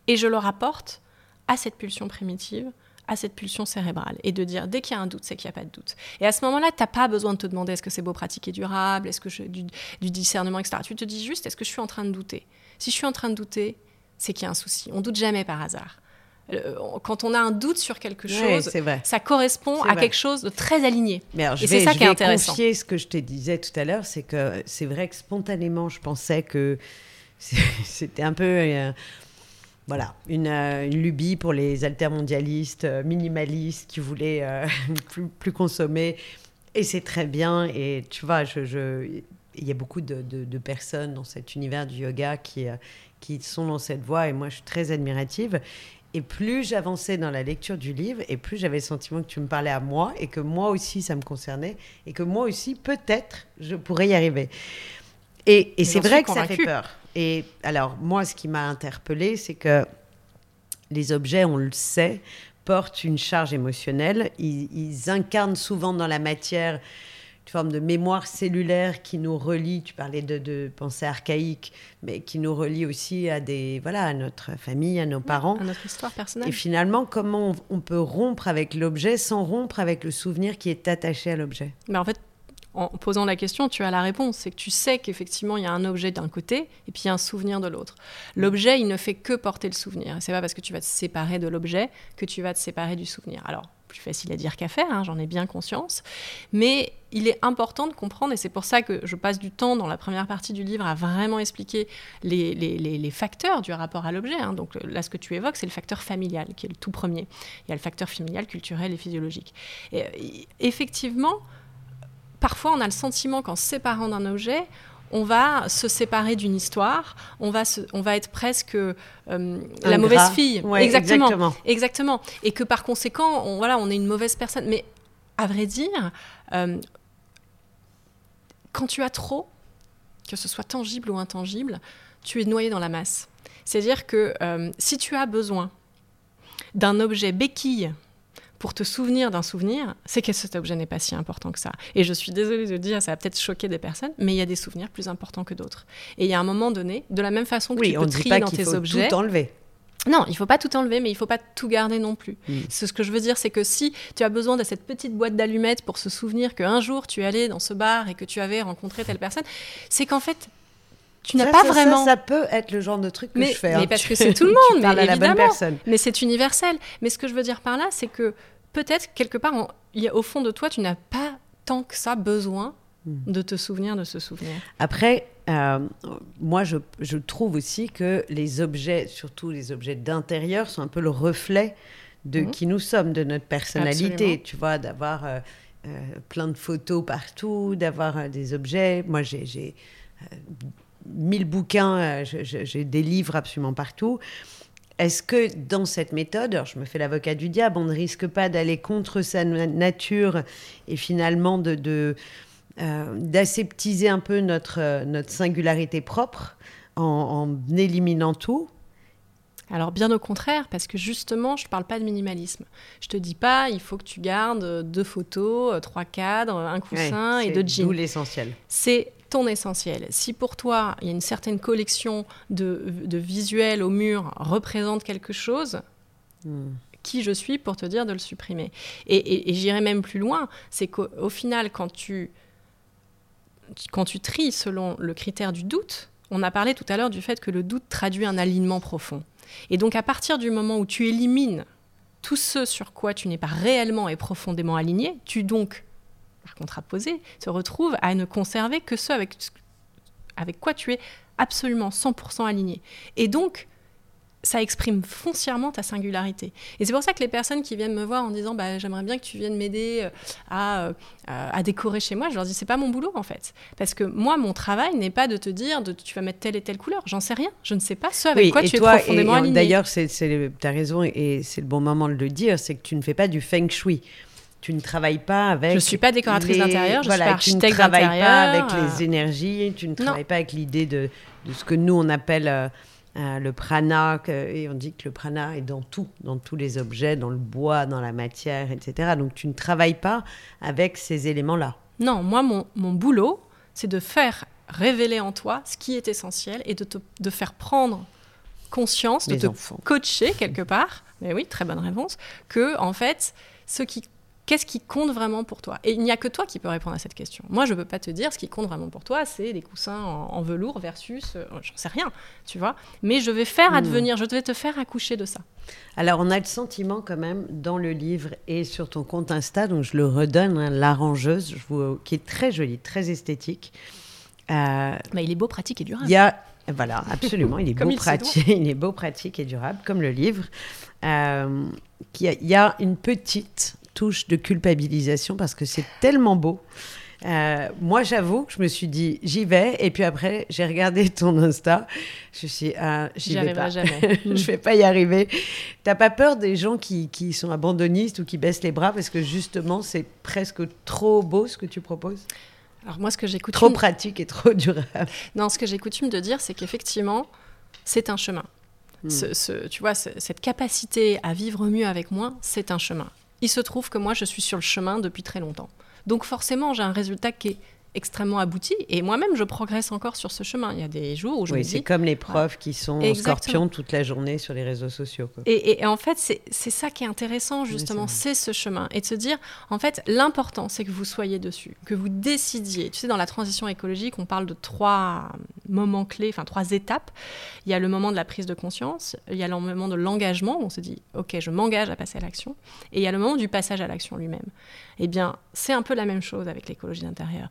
Et je le rapporte à cette pulsion primitive, à cette pulsion cérébrale et de dire dès qu'il y a un doute, c'est qu'il n'y a pas de doute. Et à ce moment-là, tu n'as pas besoin de te demander est-ce que c'est beau, pratiquer durable, est-ce que je, du, du, discernement, etc. Tu te dis juste est-ce que je suis en train de douter? Si je suis en train de douter, c'est qu'il y a un souci. On doute jamais par hasard. Euh, quand on a un doute sur quelque chose, ça correspond à quelque chose de très aligné. et c'est ça qui est intéressant. confier ce que je te disais tout à l'heure, c'est que c'est vrai que spontanément, je pensais que c'était un peu. Euh, voilà, une, euh, une, lubie pour les altermondialistes, minimalistes, qui voulaient plus, plus, consommer. Et c'est très bien. Et tu vois, je, je, il y a beaucoup de, de, de, personnes dans cet univers du yoga qui, qui sont dans cette voie. Et moi, je suis très admirative. Et plus j'avançais dans la lecture du livre, et plus j'avais le sentiment que tu me parlais à moi, et que moi aussi ça me concernait, et que moi aussi, peut-être, je pourrais y arriver. Et, et c'est vrai que ça fait peur. Et alors, moi, ce qui m'a interpellée, c'est que les objets, on le sait, portent une charge émotionnelle. Ils, ils incarnent souvent dans la matière forme de mémoire cellulaire qui nous relie, tu parlais de, de, pensée archaïque, mais qui nous relie aussi à, des, voilà, à notre famille, à nos parents. À notre histoire personnelle. Et finalement, comment on, peut rompre avec l'objet sans rompre avec le souvenir qui est attaché à l'objet? Mais En fait, en posant la question, tu as la réponse. C'est que tu sais qu'effectivement, il y a un objet d'un côté et puis il y a un souvenir de l'autre. L'objet, il ne fait que porter le souvenir. C'est pas parce que tu vas te séparer de l'objet que tu vas te séparer du souvenir. Alors, plus facile à dire qu'à faire, hein, j'en ai bien conscience. Mais il est important de comprendre, et c'est pour ça que je passe du temps dans la première partie du livre à vraiment expliquer les, les, facteurs du rapport à l'objet. Hein. Donc là, ce que tu évoques, c'est le facteur familial, qui est le tout premier. Il y a le facteur familial, culturel et physiologique. Et, effectivement, parfois on a le sentiment qu'en séparant d'un objet, on va se séparer d'une histoire, on va, on va être presque euh, la mauvaise fille. exactement, exactement, Et que par conséquent, on, voilà, on est une mauvaise personne. Mais à vrai dire, euh, quand tu as trop, que ce soit tangible ou intangible, tu es noyé dans la masse. C'est-à-dire que euh, si tu as besoin d'un objet béquille pour te souvenir d'un souvenir, c'est que cet objet n'est pas si important que ça. Et je suis désolée de dire, ça va peut-être choquer des personnes, mais il y a des souvenirs plus importants que d'autres. Et il y a un moment donné, de la même façon que tu peux trier dans tes faut objets. Tout enlever. Non, il faut pas tout enlever, mais il faut pas tout garder non plus. Mm. Ce que je veux dire, c'est que si tu as besoin de cette petite boîte d'allumettes pour se souvenir qu'un jour tu es allé dans ce bar et que tu avais rencontré telle personne, c'est qu'en fait, tu n'as pas vraiment. Ça, peut être le genre de truc que mais, je fais. Mais hein. parce que c'est tout le monde, mais évidemment. La bonne personne. Mais c'est universel. Mais ce que je veux dire par là, c'est que peut-être quelque part, au fond de toi, tu n'as pas tant que ça besoin hmm. De te souvenir de ce souvenir. Après, euh, moi, je, je, trouve aussi que les objets, surtout les objets d'intérieur, sont un peu le reflet de hmm. qui nous sommes, de notre personnalité. Tu vois, d'avoir euh, euh, plein de photos partout, d'avoir des objets. Moi, j'ai mille bouquins, j'ai des livres absolument partout. Est-ce que dans cette méthode, je me fais l'avocat du diable, on ne risque pas d'aller contre sa nature et finalement de, euh, d'aseptiser un peu notre, euh, notre singularité propre en, éliminant tout alors bien au contraire, parce que justement, je ne parle pas de minimalisme. Je te dis pas, il faut que tu gardes deux photos, trois cadres, un coussin et deux jeans. C'est l'essentiel. C'est ton essentiel. Si pour toi, il y a une certaine collection de, visuels au mur représente quelque chose, hmm. qui je suis pour te dire de le supprimer? Et, j'irai même plus loin, c'est qu'au final, quand tu, quand tu tries selon le critère du doute, on a parlé tout à l'heure du fait que le doute traduit un alignement profond. Et donc à partir du moment où tu élimines tout ce sur quoi tu n'es pas réellement et profondément aligné, tu donc contraposé, se retrouve à ne conserver que ce avec, avec quoi tu es absolument 100% aligné. Et donc, ça exprime foncièrement ta singularité. Et c'est pour ça que les personnes qui viennent me voir en disant bah, j'aimerais bien que tu viennes m'aider euh, à, euh, à, décorer chez moi, je leur dis c'est pas mon boulot en fait. Parce que moi, mon travail n'est pas de te dire de, tu vas mettre telle et telle couleur. J'en sais rien. Je ne sais pas ce avec quoi tu es profondément aligné. D'ailleurs, tu as raison et c'est le bon moment de le dire c'est que tu ne fais pas du feng shui tu ne travailles pas avec. Je suis pas décoratrice d'intérieur, je voilà, suis architecte Tu ne travailles pas avec les énergies, tu ne travailles pas avec l'idée de, de, ce que nous on appelle euh, le prana, et on dit que le prana est dans tout, dans tous les objets, dans le bois, dans la matière, etc. Donc tu ne travailles pas avec ces éléments-là. Non, moi, mon, boulot, c'est de faire révéler en toi ce qui est essentiel et de te de faire prendre conscience, de te coacher quelque part, mais oui, très bonne réponse, que en fait, ce qui Qu'est-ce qui compte vraiment pour toi? Et il n'y a que toi qui peux répondre à cette question. Moi, je ne peux pas te dire ce qui compte vraiment pour toi, c'est des coussins en, velours versus, euh, j'en sais rien, tu vois. Mais je vais faire hmm. advenir, je vais te faire accoucher de ça. Alors, on a le sentiment quand même dans le livre et sur ton compte Insta, donc je le redonne, hein, l'arrangeuse, qui est très jolie, très esthétique. Euh, Mais il est beau, pratique et durable. Il y a, voilà, absolument, il est beau, pratique, il est beau, pratique et durable, comme le livre. Euh, il y a une petite touche de culpabilisation parce que c'est tellement beau. Euh, moi, j'avoue que je me suis dit, j'y vais. Et puis après, j'ai regardé ton Insta. Je me suis dit, ah, j'y vais pas. jamais. je vais pas y arriver. T'as pas peur des gens qui, qui, sont abandonnistes ou qui baissent les bras parce que justement, c'est presque trop beau ce que tu proposes? Alors moi, ce que j'ai coutume... Trop pratique et trop durable. Non, ce que j'ai coutume de dire, c'est qu'effectivement, c'est un chemin. Hmm. Ce, tu vois, cette capacité à vivre mieux avec moi, c'est un chemin. Il se trouve que moi, je suis sur le chemin depuis très longtemps. Donc forcément, j'ai un résultat qui est extrêmement abouti. Et moi-même, je progresse encore sur ce chemin. Il y a des jours où je oui, me dis... c'est comme les profs qui sont en scorpion toute la journée sur les réseaux sociaux. Et, en fait, c'est ça qui est intéressant, justement, c'est ce chemin. Et de se dire, en fait, l'important, c'est que vous soyez dessus, que vous décidiez. Tu sais, dans la transition écologique, on parle de trois moments clés, enfin trois étapes. Il y a le moment de la prise de conscience, il y a le moment de l'engagement, où on se dit, OK, je m'engage à passer à l'action. Et il y a le moment du passage à l'action lui-même. Eh bien, c'est un peu la même chose avec l'écologie d'intérieur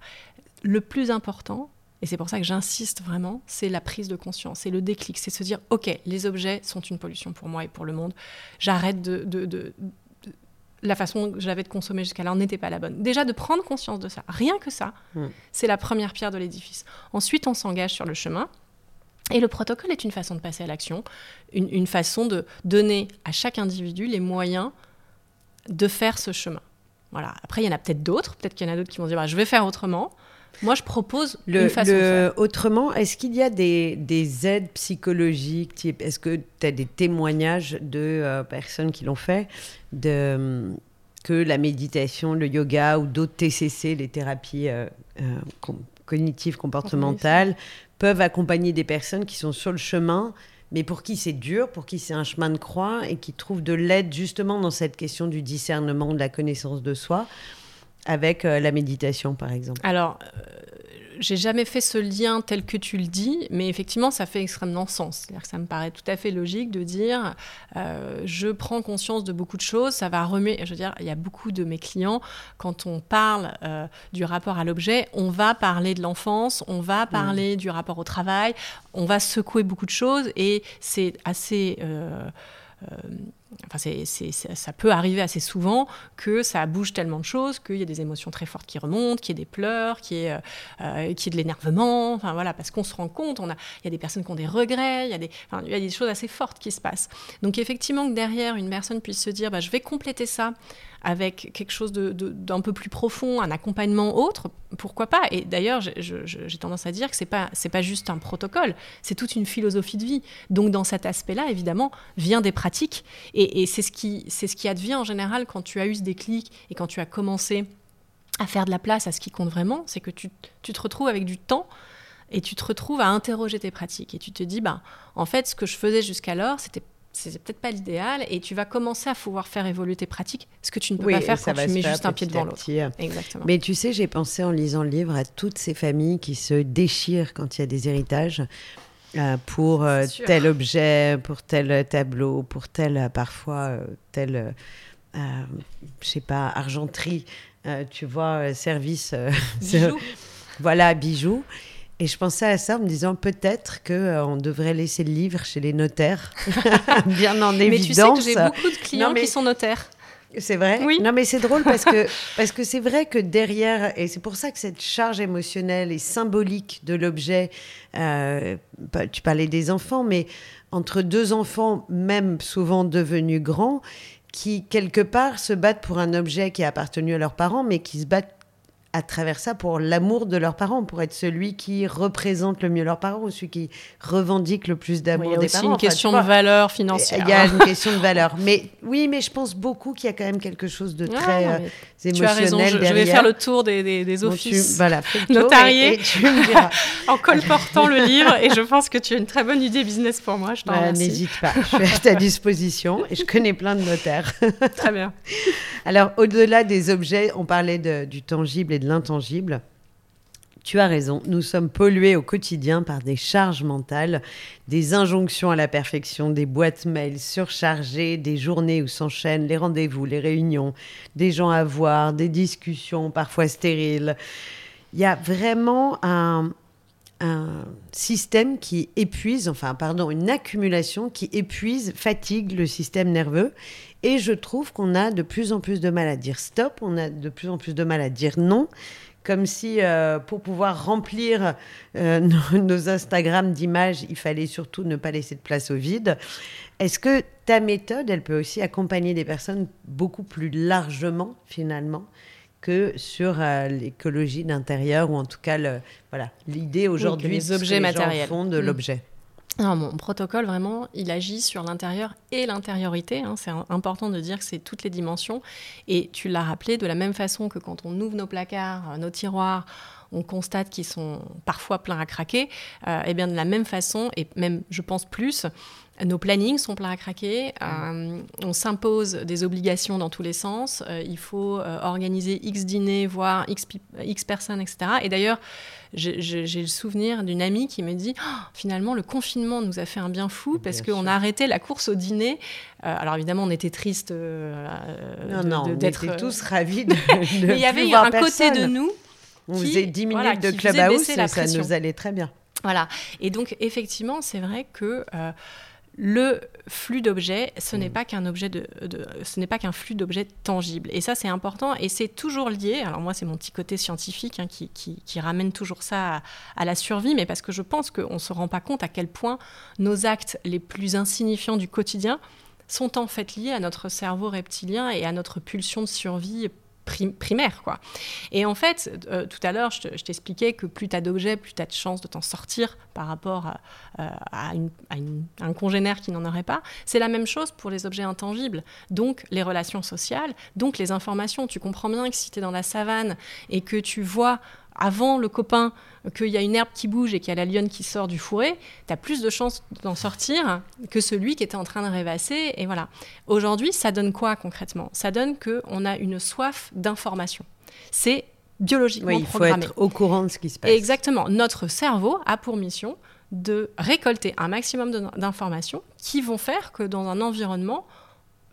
le plus important, et c'est pour ça que j'insiste vraiment, c'est la prise de conscience, c'est le déclic, c'est se dire, OK, les objets sont une pollution pour moi et pour le monde, j'arrête de, La façon que j'avais de consommer jusqu'à là n'était pas la bonne. Déjà, de prendre conscience de ça, rien que ça, hmm. c'est la première pierre de l'édifice. Ensuite, on s'engage sur le chemin. Et le protocole est une façon de passer à l'action, une, une façon de donner à chaque individu les moyens de faire ce chemin. Voilà. Après, il y en a peut-être d'autres. Peut-être qu'il y en a d'autres qui vont dire bah, je vais faire autrement. Moi, je propose le, une façon de faire. Autrement, est-ce qu'il y a des, des aides psychologiques Est-ce que tu as des témoignages de euh, personnes qui l'ont fait de, que la méditation, le yoga ou d'autres TCC, les thérapies euh, euh, cognitives comportementales, peuvent accompagner des personnes qui sont sur le chemin mais pour qui c'est dur, pour qui c'est un chemin de croix et qui trouvent de l'aide justement dans cette question du discernement, de la connaissance de soi, avec euh, la méditation par exemple Alors, euh, j'ai jamais fait ce lien tel que tu le dis, mais effectivement, ça fait extrêmement sens. C'est-à-dire que ça me paraît tout à fait logique de dire, euh, je prends conscience de beaucoup de choses, ça va remuer. Je veux dire, il y a beaucoup de mes clients, quand on parle euh, du rapport à l'objet, on va parler de l'enfance, on va mmh. parler du rapport au travail, on va secouer beaucoup de choses, et c'est assez euh, Enfin, ça peut arriver assez souvent que ça bouge tellement de choses, qu'il y a des émotions très fortes qui remontent, qu'il y ait des pleurs, qu'il y ait, euh, de l'énervement. Enfin, voilà, parce qu'on se rend compte, on a, il y a des personnes qui ont des regrets, il y a des, enfin, il y a des choses assez fortes qui se passent. Donc, effectivement, que derrière, une personne puisse se dire bah, je vais compléter ça avec quelque chose d'un peu plus profond, un accompagnement autre, pourquoi pas? Et d'ailleurs, j'ai tendance à dire que ce n'est pas, pas juste un protocole, c'est toute une philosophie de vie. Donc dans cet aspect-là, évidemment, vient des pratiques. Et, c'est ce, qui, ce qui advient en général quand tu as eu ce déclic et quand tu as commencé à faire de la place à ce qui compte vraiment, c'est que tu, tu te retrouves avec du temps et tu te retrouves à interroger tes pratiques. Et tu te dis, bah, en fait, ce que je faisais jusqu'alors, c'était c'est peut-être pas l'idéal et tu vas commencer à pouvoir faire évoluer tes pratiques, ce que tu ne peux pas faire quand tu mets juste un pied devant l'autre. Exactement. Mais tu sais, j'ai pensé en lisant le livre à toutes ces familles qui se déchirent quand il y a des héritages. Euh, pour euh, tel objet, pour tel tableau, pour tel, euh, parfois, tel, je sais pas, argenterie, tu vois, service. Bijoux. voilà, bijoux. Et je pensais à ça en me disant peut-être qu'on on devrait laisser le livre chez les notaires, bien en évidence. Mais tu sais que j'ai beaucoup de clients qui sont notaires. C'est vrai? Oui. Non, mais c'est drôle parce que parce que c'est vrai que derrière, et c'est pour ça que cette charge émotionnelle et symbolique de l'objet, euh, tu parlais des enfants, mais entre deux enfants, même souvent devenus grands, qui quelque part se battent pour un objet qui a appartenu à leurs parents, mais qui se battent à travers ça pour l'amour de leurs parents, pour être celui qui représente le mieux leurs parents ou celui qui revendique le plus d'amour des parents. Il y a aussi une question de valeur financière. Il y a une question de valeur. Mais oui, mais je pense beaucoup qu'il y a quand même quelque chose de très euh, émotionnel tu as raison, je, vais faire le tour des, des, offices voilà, notariés en colportant le livre et je pense que tu as une très bonne idée business pour moi. Je t'en bah, N'hésite pas, je suis à ta disposition et je connais plein de notaires. très bien. Alors, au-delà des objets, on parlait de, du tangible et de l'intangible. Tu as raison, nous sommes pollués au quotidien par des charges mentales, des injonctions à la perfection, des boîtes mails surchargées, des journées où s'enchaînent les rendez-vous, les réunions, des gens à voir, des discussions parfois stériles. Il y a vraiment un, un système qui épuise, enfin pardon, une accumulation qui épuise, fatigue le système nerveux. Et je trouve qu'on a de plus en plus de mal à dire stop, on a de plus en plus de mal à dire non, comme si euh, pour pouvoir remplir euh, nos, nos, Instagram d'images, il fallait surtout ne pas laisser de place au vide. Est-ce que ta méthode, elle peut aussi accompagner des personnes beaucoup plus largement, finalement, que sur euh, l'écologie d'intérieur ou en tout cas le, voilà l'idée aujourd'hui les objets matériels font de mm. l'objet. mon protocole, vraiment, il agit sur l'intérieur et l'intériorité. Hein. C'est important de dire que c'est toutes les dimensions. Et tu l'as rappelé, de la même façon que quand on ouvre nos placards, euh, nos tiroirs, on constate qu'ils sont parfois pleins à craquer. et euh, eh bien de la même façon, et même, je pense plus, nos plannings sont pleins à craquer. Euh, on s'impose des obligations dans tous les sens. Euh, il faut euh, organiser X dîners, voire X, X personnes, etc. Et d'ailleurs, j'ai le souvenir d'une amie qui me dit oh, finalement, le confinement nous a fait un bien fou parce qu'on a arrêté la course au dîner. alors évidemment, on était triste non, non, on était tous ravis de, de Mais il y avait un côté de nous. On faisait 10 minutes de clubhouse et ça nous allait très bien. Voilà. Et donc, effectivement, c'est vrai que le flux d'objets, ce n'est mm. pas qu'un objet de, ce n'est pas qu'un flux d'objets tangibles. Et ça, c'est important. Et c'est toujours lié. Alors moi, c'est mon petit côté scientifique hein, qui, ramène toujours ça à, la survie, mais parce que je pense qu'on ne se rend pas compte à quel point nos actes les plus insignifiants du quotidien sont en fait liés à notre cerveau reptilien et à notre pulsion de survie primaire. Quoi. Et en fait, euh, tout à l'heure, je t'expliquais que plus tu as d'objets, plus tu as de chances de t'en sortir par rapport à, un congénère qui n'en aurait pas. C'est la même chose pour les objets intangibles, donc les relations sociales, donc les informations. Tu comprends bien que si tu es dans la savane et que tu vois avant le copain qu'il y a une herbe qui bouge et qu'il y a la lionne qui sort du fourré, tu as plus de chances d'en sortir que celui qui était en train de rêvasser. Et voilà. Aujourd'hui, ça donne quoi concrètement? Ça donne qu'on a une soif d'information. C'est biologiquement oui, il faut être au courant de ce qui se passe. Exactement. Notre cerveau a pour mission de récolter un maximum d'informations qui vont faire que dans un environnement,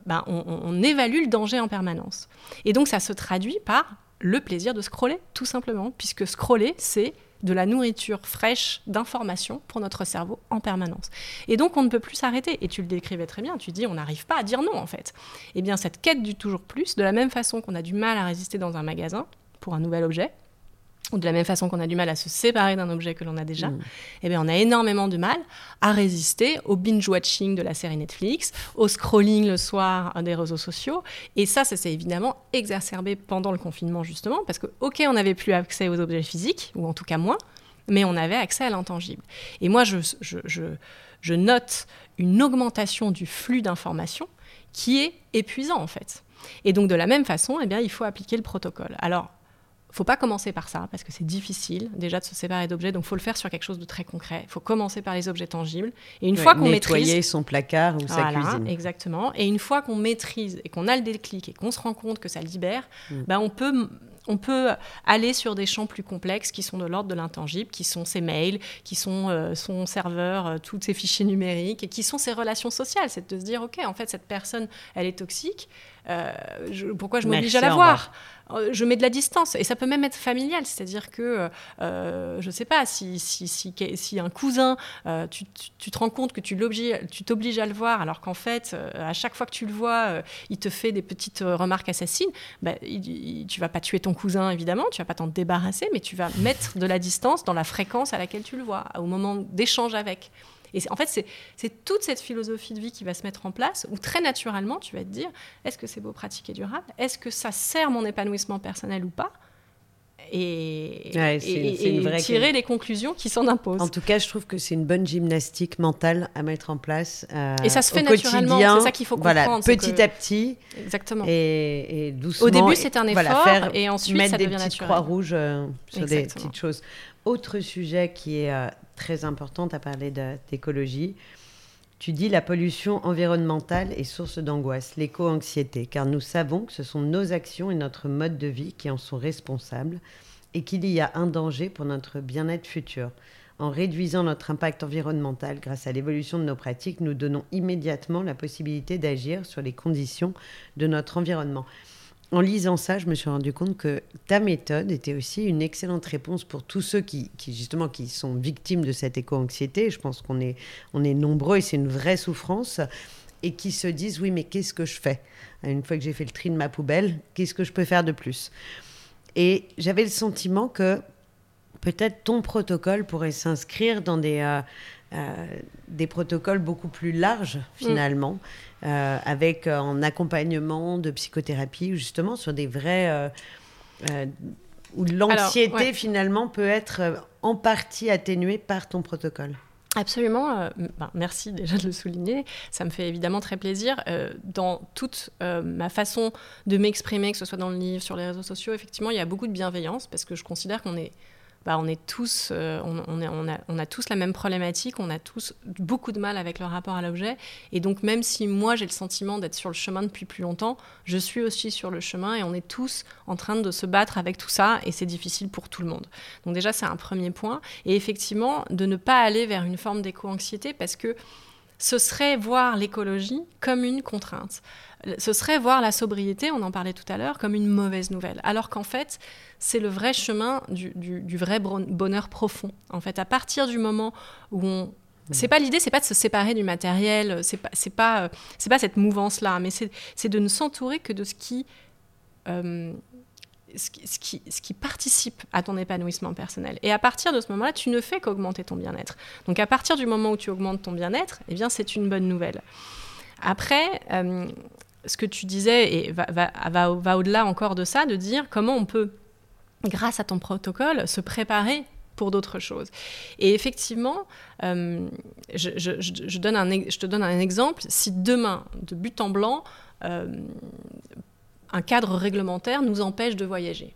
ben, on évalue le danger en permanence. Et donc ça se traduit par le plaisir de scroller, tout simplement, puisque scroller, c'est de la nourriture fraîche d'informations pour notre cerveau en permanence. Et donc on ne peut plus s'arrêter. Et tu le décrivais très bien, tu dis on n'arrive pas à dire non en fait. Eh bien cette quête du toujours plus, de la même façon qu'on a du mal à résister dans un magasin pour un nouvel objet, ou de la même façon qu'on a du mal à se séparer d'un objet que l'on a déjà, mm. eh bien on a énormément de mal à résister au binge-watching de la série Netflix, au scrolling le soir des réseaux sociaux. Et ça, ça s'est évidemment exacerbé pendant le confinement, justement, parce que, OK, on n'avait plus accès aux objets physiques, ou en tout cas moins, mais on avait accès à l'intangible. Et moi, je, je, je, je note une augmentation du flux d'informations qui est épuisant, en fait. Et donc, de la même façon, eh bien, il faut appliquer le protocole. Alors, faut pas commencer par ça parce que c'est difficile déjà de se séparer d'objets. Donc, faut le faire sur quelque chose de très concret. Il faut commencer par les objets tangibles. Et une fois qu'on maîtrise, nettoyer son placard ou sa cuisine. Exactement. Et une fois qu'on maîtrise et qu'on a le déclic et qu'on se rend compte que ça libère, mm. ben on peut on peut aller sur des champs plus complexes qui sont de l'ordre de l'intangible, qui sont ses mails, qui sont euh, son serveur, euh, tous ses fichiers numériques, et qui sont ses relations sociales. C'est de se dire, OK, en fait, cette personne, elle est toxique. Pourquoi je m'oblige à la voir euh, je mets de la distance. Et ça peut même être familial, c'est-à-dire que, euh, je ne sais pas, si, si, si, un cousin, euh, tu, te rends compte que tu t'obliges à le voir, alors qu'en fait, à chaque fois que tu le vois, il te fait des petites remarques assassines, bah, il, tu vas pas tuer ton cousin, évidemment, tu vas pas t'en débarrasser, mais tu vas mettre de la distance dans la fréquence à laquelle tu le vois, au moment d'échange avec. Et en fait, c'est toute cette philosophie de vie qui va se mettre en place, où très naturellement, tu vas te dire, est-ce que c'est beau, pratique et durable Est-ce que ça sert mon épanouissement personnel ou pas? Et, tirer les conclusions qui s'en imposent. En tout cas, je trouve que c'est une bonne gymnastique mentale à mettre en place. Euh, et ça se fait naturellement, c'est ça qu'il faut comprendre. petit à petit. Exactement. Et, doucement. Au début, c'est un effort, et ensuite, mettre ça des devient petites croix rouges euh, sur des petites choses. Autre sujet qui est euh, très important, tu as parlé d'écologie. Tu dis la pollution environnementale est source d'angoisse, l'éco-anxiété, car nous savons que ce sont nos actions et notre mode de vie qui en sont responsables et qu'il y a un danger pour notre bien-être futur. En réduisant notre impact environnemental grâce à l'évolution de nos pratiques, nous donnons immédiatement la possibilité d'agir sur les conditions de notre environnement en lisant ça, je me suis rendu compte que ta méthode était aussi une excellente réponse pour tous ceux qui, justement qui sont victimes de cette éco-anxiété. Je pense qu'on est, on est nombreux et c'est une vraie souffrance. Et qui se disent oui mais qu'est-ce que je fais? Une fois que j'ai fait le tri de ma poubelle, qu'est-ce que je peux faire de plus? Et j'avais le sentiment que peut-être ton protocole pourrait s'inscrire dans des, euh, des protocoles beaucoup plus larges finalement. Euh, avec euh, un accompagnement de psychothérapie, justement sur des vrais... Euh, où l'anxiété finalement peut être en partie atténuée par ton protocole. Absolument. Ben, merci déjà de le souligner. Ça me fait évidemment très plaisir. dans toute ma façon de m'exprimer, que ce soit dans le livre, sur les réseaux sociaux, effectivement, il y a beaucoup de bienveillance parce que je considère qu'on est bah, on est tous, euh, a, on, a, tous la même problématique, on a tous beaucoup de mal avec le rapport à l'objet. Et donc, même si moi j'ai le sentiment d'être sur le chemin depuis plus longtemps, je suis aussi sur le chemin et on est tous en train de se battre avec tout ça et c'est difficile pour tout le monde. Donc, déjà, c'est un premier point. Et effectivement, de ne pas aller vers une forme d'éco-anxiété parce que ce serait voir l'écologie comme une contrainte. Ce serait voir la sobriété, on en parlait tout à l'heure, comme une mauvaise nouvelle. Alors qu'en fait, c'est le vrai chemin du, vrai bonheur profond. En fait, à partir du moment où on c'est pas l'idée, c'est pas de se séparer du matériel, c'est pas c'est pas c'est pas cette mouvance là, mais c'est de ne s'entourer que de ce qui, euh, ce qui, participe à ton épanouissement personnel. Et à partir de ce moment-là, tu ne fais qu'augmenter ton bien-être. Donc à partir du moment où tu augmentes ton bien-être, eh bien c'est une bonne nouvelle. Après, euh, ce que tu disais et va, va, va, va au-delà encore de ça, de dire comment on peut grâce à ton protocole, se préparer pour d'autres choses. Et effectivement, euh, je, je te donne un exemple. Si demain, de but en blanc, euh, un cadre réglementaire nous empêche de voyager,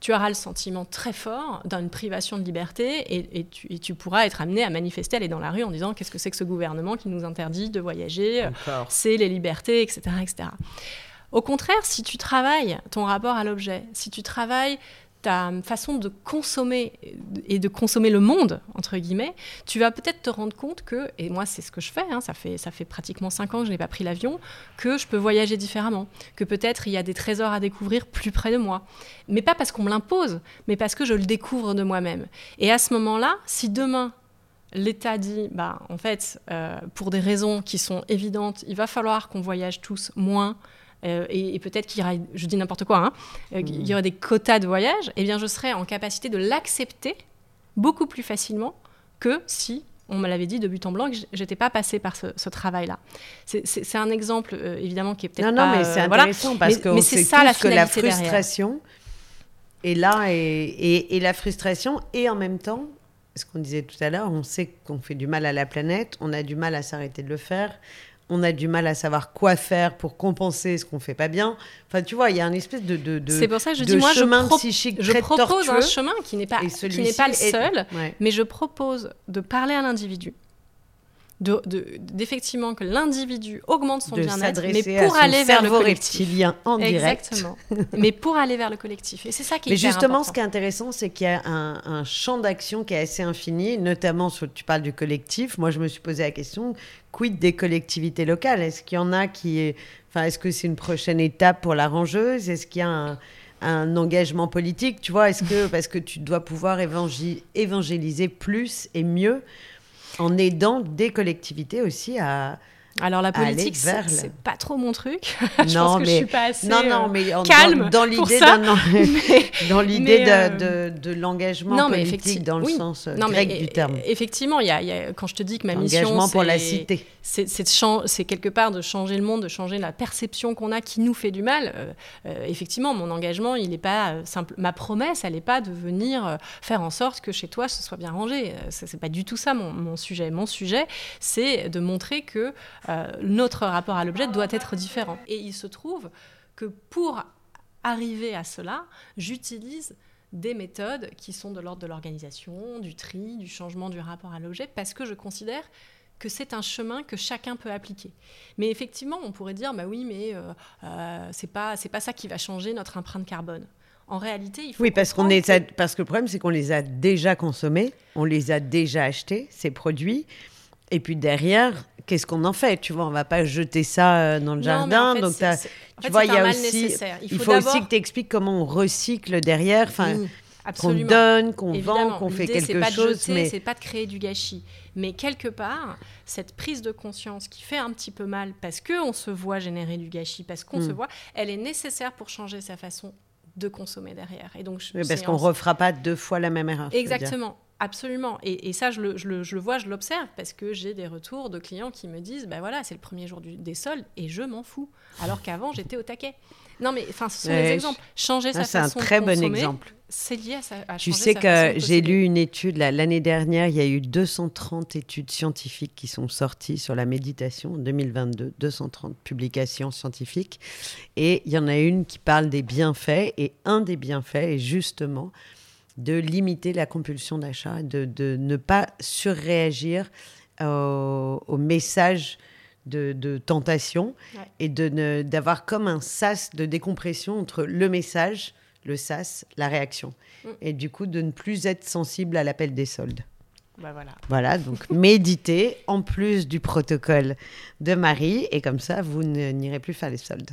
tu auras le sentiment très fort d'une privation de liberté et, tu, pourras être amené à manifester, aller dans la rue en disant qu'est-ce que c'est que ce gouvernement qui nous interdit de voyager, c'est les libertés, etc., etc. Au contraire, si tu travailles ton rapport à l'objet, si tu travailles ta façon de consommer et de consommer le monde, entre guillemets, tu vas peut-être te rendre compte que, et moi c'est ce que je fais, hein, ça, fait, ça fait pratiquement cinq ans que je n'ai pas pris l'avion, que je peux voyager différemment, que peut-être il y a des trésors à découvrir plus près de moi. Mais pas parce qu'on me l'impose, mais parce que je le découvre de moi-même. Et à ce moment-là, si demain l'État dit, bah, en fait, euh, pour des raisons qui sont évidentes, il va falloir qu'on voyage tous moins, euh, et, peut-être qu'il y aura, je dis n'importe quoi, hein, euh, il y aura des quotas de voyage, eh bien je serai en capacité de l'accepter beaucoup plus facilement que si on me l'avait dit de but en blanc que j'étais pas passée par ce, travail-là. C'est un exemple euh, évidemment qui est peut-être pas. Non, mais c'est intéressant parce que c'est ça la que la frustration est là et, et, la frustration et en même temps, ce qu'on disait tout à l'heure, on sait qu'on fait du mal à la planète, on a du mal à s'arrêter de le faire on a du mal à savoir quoi faire pour compenser ce qu'on fait pas bien. Enfin, tu vois, il y a un espèce de, de, de C'est pour ça que je dis, moi, chemin je, psychique je propose un chemin qui n'est pas, qui n'est pas le seul, mais je propose de parler à l'individu, d'effectivement que l'individu augmente son bien-être, mais à pour aller vers le cerveau collectif. reptilien en direct. Exactement. mais pour aller vers le collectif. Et c'est ça qui est Mais justement, important. ce qui est intéressant, c'est qu'il y a un, un champ d'action qui est assez infini, notamment sur, tu parles du collectif. Moi, je me suis posé la question, quid des collectivités locales? Est-ce qu'il y en a qui est... Enfin, est-ce que c'est une prochaine étape pour la rangeuse? Est-ce qu'il y a un, un engagement politique? Tu vois, est-ce que... Parce que tu dois pouvoir évangé- évangéliser plus et mieux en aidant des collectivités aussi à... Alors la politique, c'est pas trop mon truc. je Non, pense que mais- je suis pas assez non, non, euh, mais en- calme dans, dans pour l'idée Dans l'idée de, euh, de, de l'engagement politique dans le oui. sens euh, Non, grec e- du terme. Effectivement, il y a, il y a- quand je te dis que ma mission, pour la cité. c'est quelque part de changer le monde, de changer la perception qu'on a qui nous fait du mal. Euh, euh, effectivement, mon engagement, il n'est pas simple. Ma promesse, elle n'est pas de venir faire en sorte que chez toi ce soit bien rangé. C'est pas du tout ça mon, mon sujet. Mon sujet, c'est de montrer que notre rapport à l'objet doit être différent. Et il se trouve que pour arriver à cela, j'utilise des méthodes qui sont de l'ordre de l'organisation, du tri, du changement du rapport à l'objet, parce que je considère que c'est un chemin que chacun peut appliquer. Mais effectivement, on pourrait dire, bah oui, mais euh, euh, c'est pas c'est pas ça qui va changer notre empreinte carbone. En réalité, il faut Oui, parce, qu'on est, que- parce que le problème, c'est qu'on les a déjà consommés, on les a déjà achetés, ces produits. Et puis derrière, qu'est-ce qu'on en fait Tu vois, on va pas jeter ça euh, dans le Non, jardin. en fait, donc, en tu vois, il y a mal aussi, nécessaire. Il il faut aussi que tu expliques comment on recycle derrière, enfin, Oui, qu'on donne, qu'on vend, qu'on fait quelque pas de chose. jeter, mais c'est pas de créer du gâchis. Mais quelque part, cette prise de conscience qui fait un petit peu mal parce que on se voit générer du gâchis, parce qu'on Mm. se voit, elle est nécessaire pour changer sa façon de consommer derrière. Et donc, je- Oui, parce qu'on en- refera pas deux fois la même erreur. Exactement, absolument. Et, et ça, je le, je le- je le vois, je l'observe, parce que j'ai des retours de clients qui me disent, ben voilà, c'est le premier jour du- des soldes, et je m'en fous. Alors qu'avant, j'étais au taquet. Non, mais enfin, ce sont Ouais, des exemples. Changer Ah, sa c'est un très bon exemple. c'est lié à, sa, à Tu sais sa que j'ai lu une étude l'année dernière, il y a eu 230 études scientifiques qui sont sorties sur la méditation en 2022, 230 publications scientifiques. Et il y en a une qui parle des bienfaits. Et un des bienfaits est justement de limiter la compulsion d'achat, de, de ne pas surréagir au, au message de, de tentation Ouais. et de ne- d'avoir comme un sas de décompression entre le message, le sas, la réaction. Mm. Et du coup, de ne plus être sensible à l'appel des soldes. Bah voilà. Voilà, donc méditer en plus du protocole de Marie, et comme ça, vous ne- n'irez plus faire les soldes.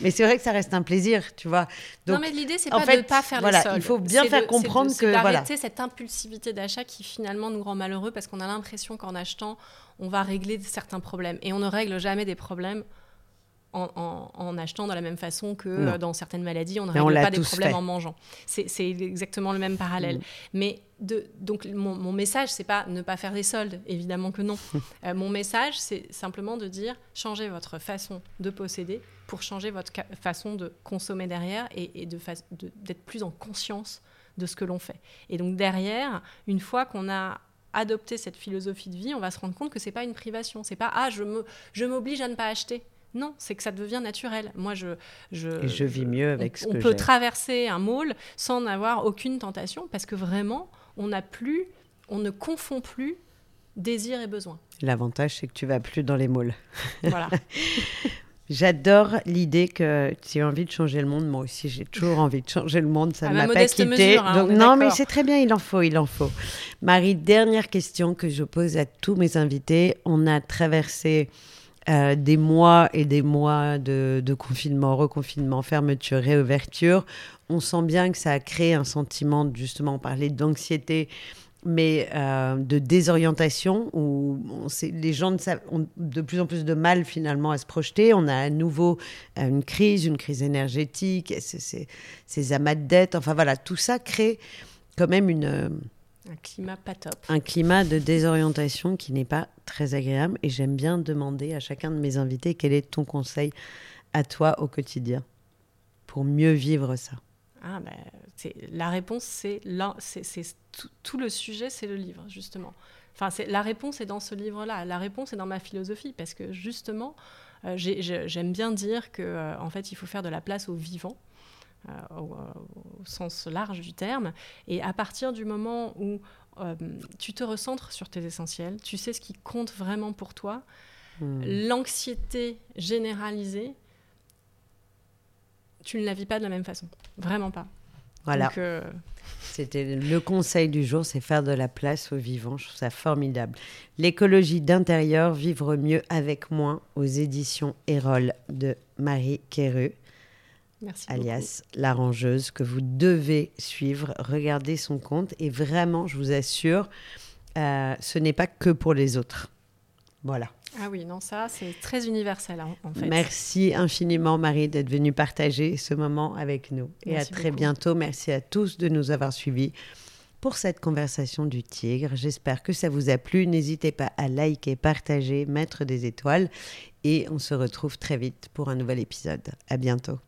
Mais c'est vrai que ça reste un plaisir, tu vois. Donc, non, mais l'idée, c'est pas fait, de ne pas faire voilà, les soldes. il faut bien faire de- comprendre de- c'est que, voilà. d'arrêter cette impulsivité d'achat qui finalement nous rend malheureux parce qu'on a l'impression qu'en achetant, on va régler certains problèmes. Et on ne règle jamais des problèmes en, en- en achetant de la même façon que Non. euh, dans certaines maladies, on ne règle pas des problèmes fait. en mangeant. C'est exactement le même parallèle. Mm. Mais de, donc mon, mon message, c'est pas ne pas faire des soldes, évidemment que non. Euh, mon message, c'est simplement de dire changez votre façon de posséder pour changer votre façon de consommer derrière et, et de fa- de- d'être plus en conscience de ce que l'on fait. Et donc derrière, une fois qu'on a adopté cette philosophie de vie, on va se rendre compte que c'est pas une privation, c'est pas ah je me je m'oblige à ne pas acheter. Non, c'est que ça devient naturel. Moi, je je, je vis mieux avec on, ce on que peut j'ai. traverser un mall sans n'avoir aucune tentation parce que vraiment, on n'a plus, on ne confond plus désir et besoin. L'avantage, c'est que tu vas plus dans les malls. Voilà. J'adore l'idée que tu as envie de changer le monde. Moi aussi, j'ai toujours envie de changer le monde. Ça À ne ma m'a pas quitté. mesure, hein, Donc, on non, mais c'est très bien. Il en faut, il en faut. Marie, dernière question que je pose à tous mes invités. On a traversé euh, des mois et des mois de, confinement, reconfinement, fermeture, réouverture. On sent bien que ça a créé un sentiment, justement, on parlait d'anxiété, mais euh, de désorientation, où les gens ont de plus en plus de mal finalement à se projeter. On a à nouveau euh, une crise, une crise énergétique, c'est- ces amas de dettes. Enfin voilà, tout ça crée quand même une, un climat pas top. un climat de désorientation qui n'est pas très agréable. Et j'aime bien demander à chacun de mes invités quel est ton conseil à toi au quotidien pour mieux vivre ça. Ah, ben, c'est- la réponse, c'est là, c'est c'est tout, tout le sujet, c'est le livre justement. Enfin, c'est la réponse est dans ce livre-là. La réponse est dans ma philosophie parce que justement, euh, j'ai- j'ai- j'aime bien dire que euh, en fait, il faut faire de la place au vivant. Euh, au, au sens large du terme. Et à partir du moment où euh, tu te recentres sur tes essentiels, tu sais ce qui compte vraiment pour toi. Hmm. L'anxiété généralisée, tu ne la vis pas de la même façon. Vraiment pas. Voilà. Euh, C'était le conseil du jour, c'est faire de la place au vivant. Je trouve ça formidable. L'écologie d'intérieur, vivre mieux avec moins, aux éditions Erol de Marie Quéru, merci. alias l'arrangeuse, que vous devez suivre. Regardez son compte et vraiment, je vous assure, euh, ce n'est pas que pour les autres. Voilà. beaucoup. Ah oui, non, ça, c'est très universel hein, en fait. Merci infiniment, Marie, d'être venue partager ce moment avec nous. Et Merci à très beaucoup. bientôt. Merci à tous de nous avoir suivis pour cette conversation du tigre. J'espère que ça vous a plu. N'hésitez pas à liker, partager, mettre des étoiles. Et on se retrouve très vite pour un nouvel épisode. À bientôt.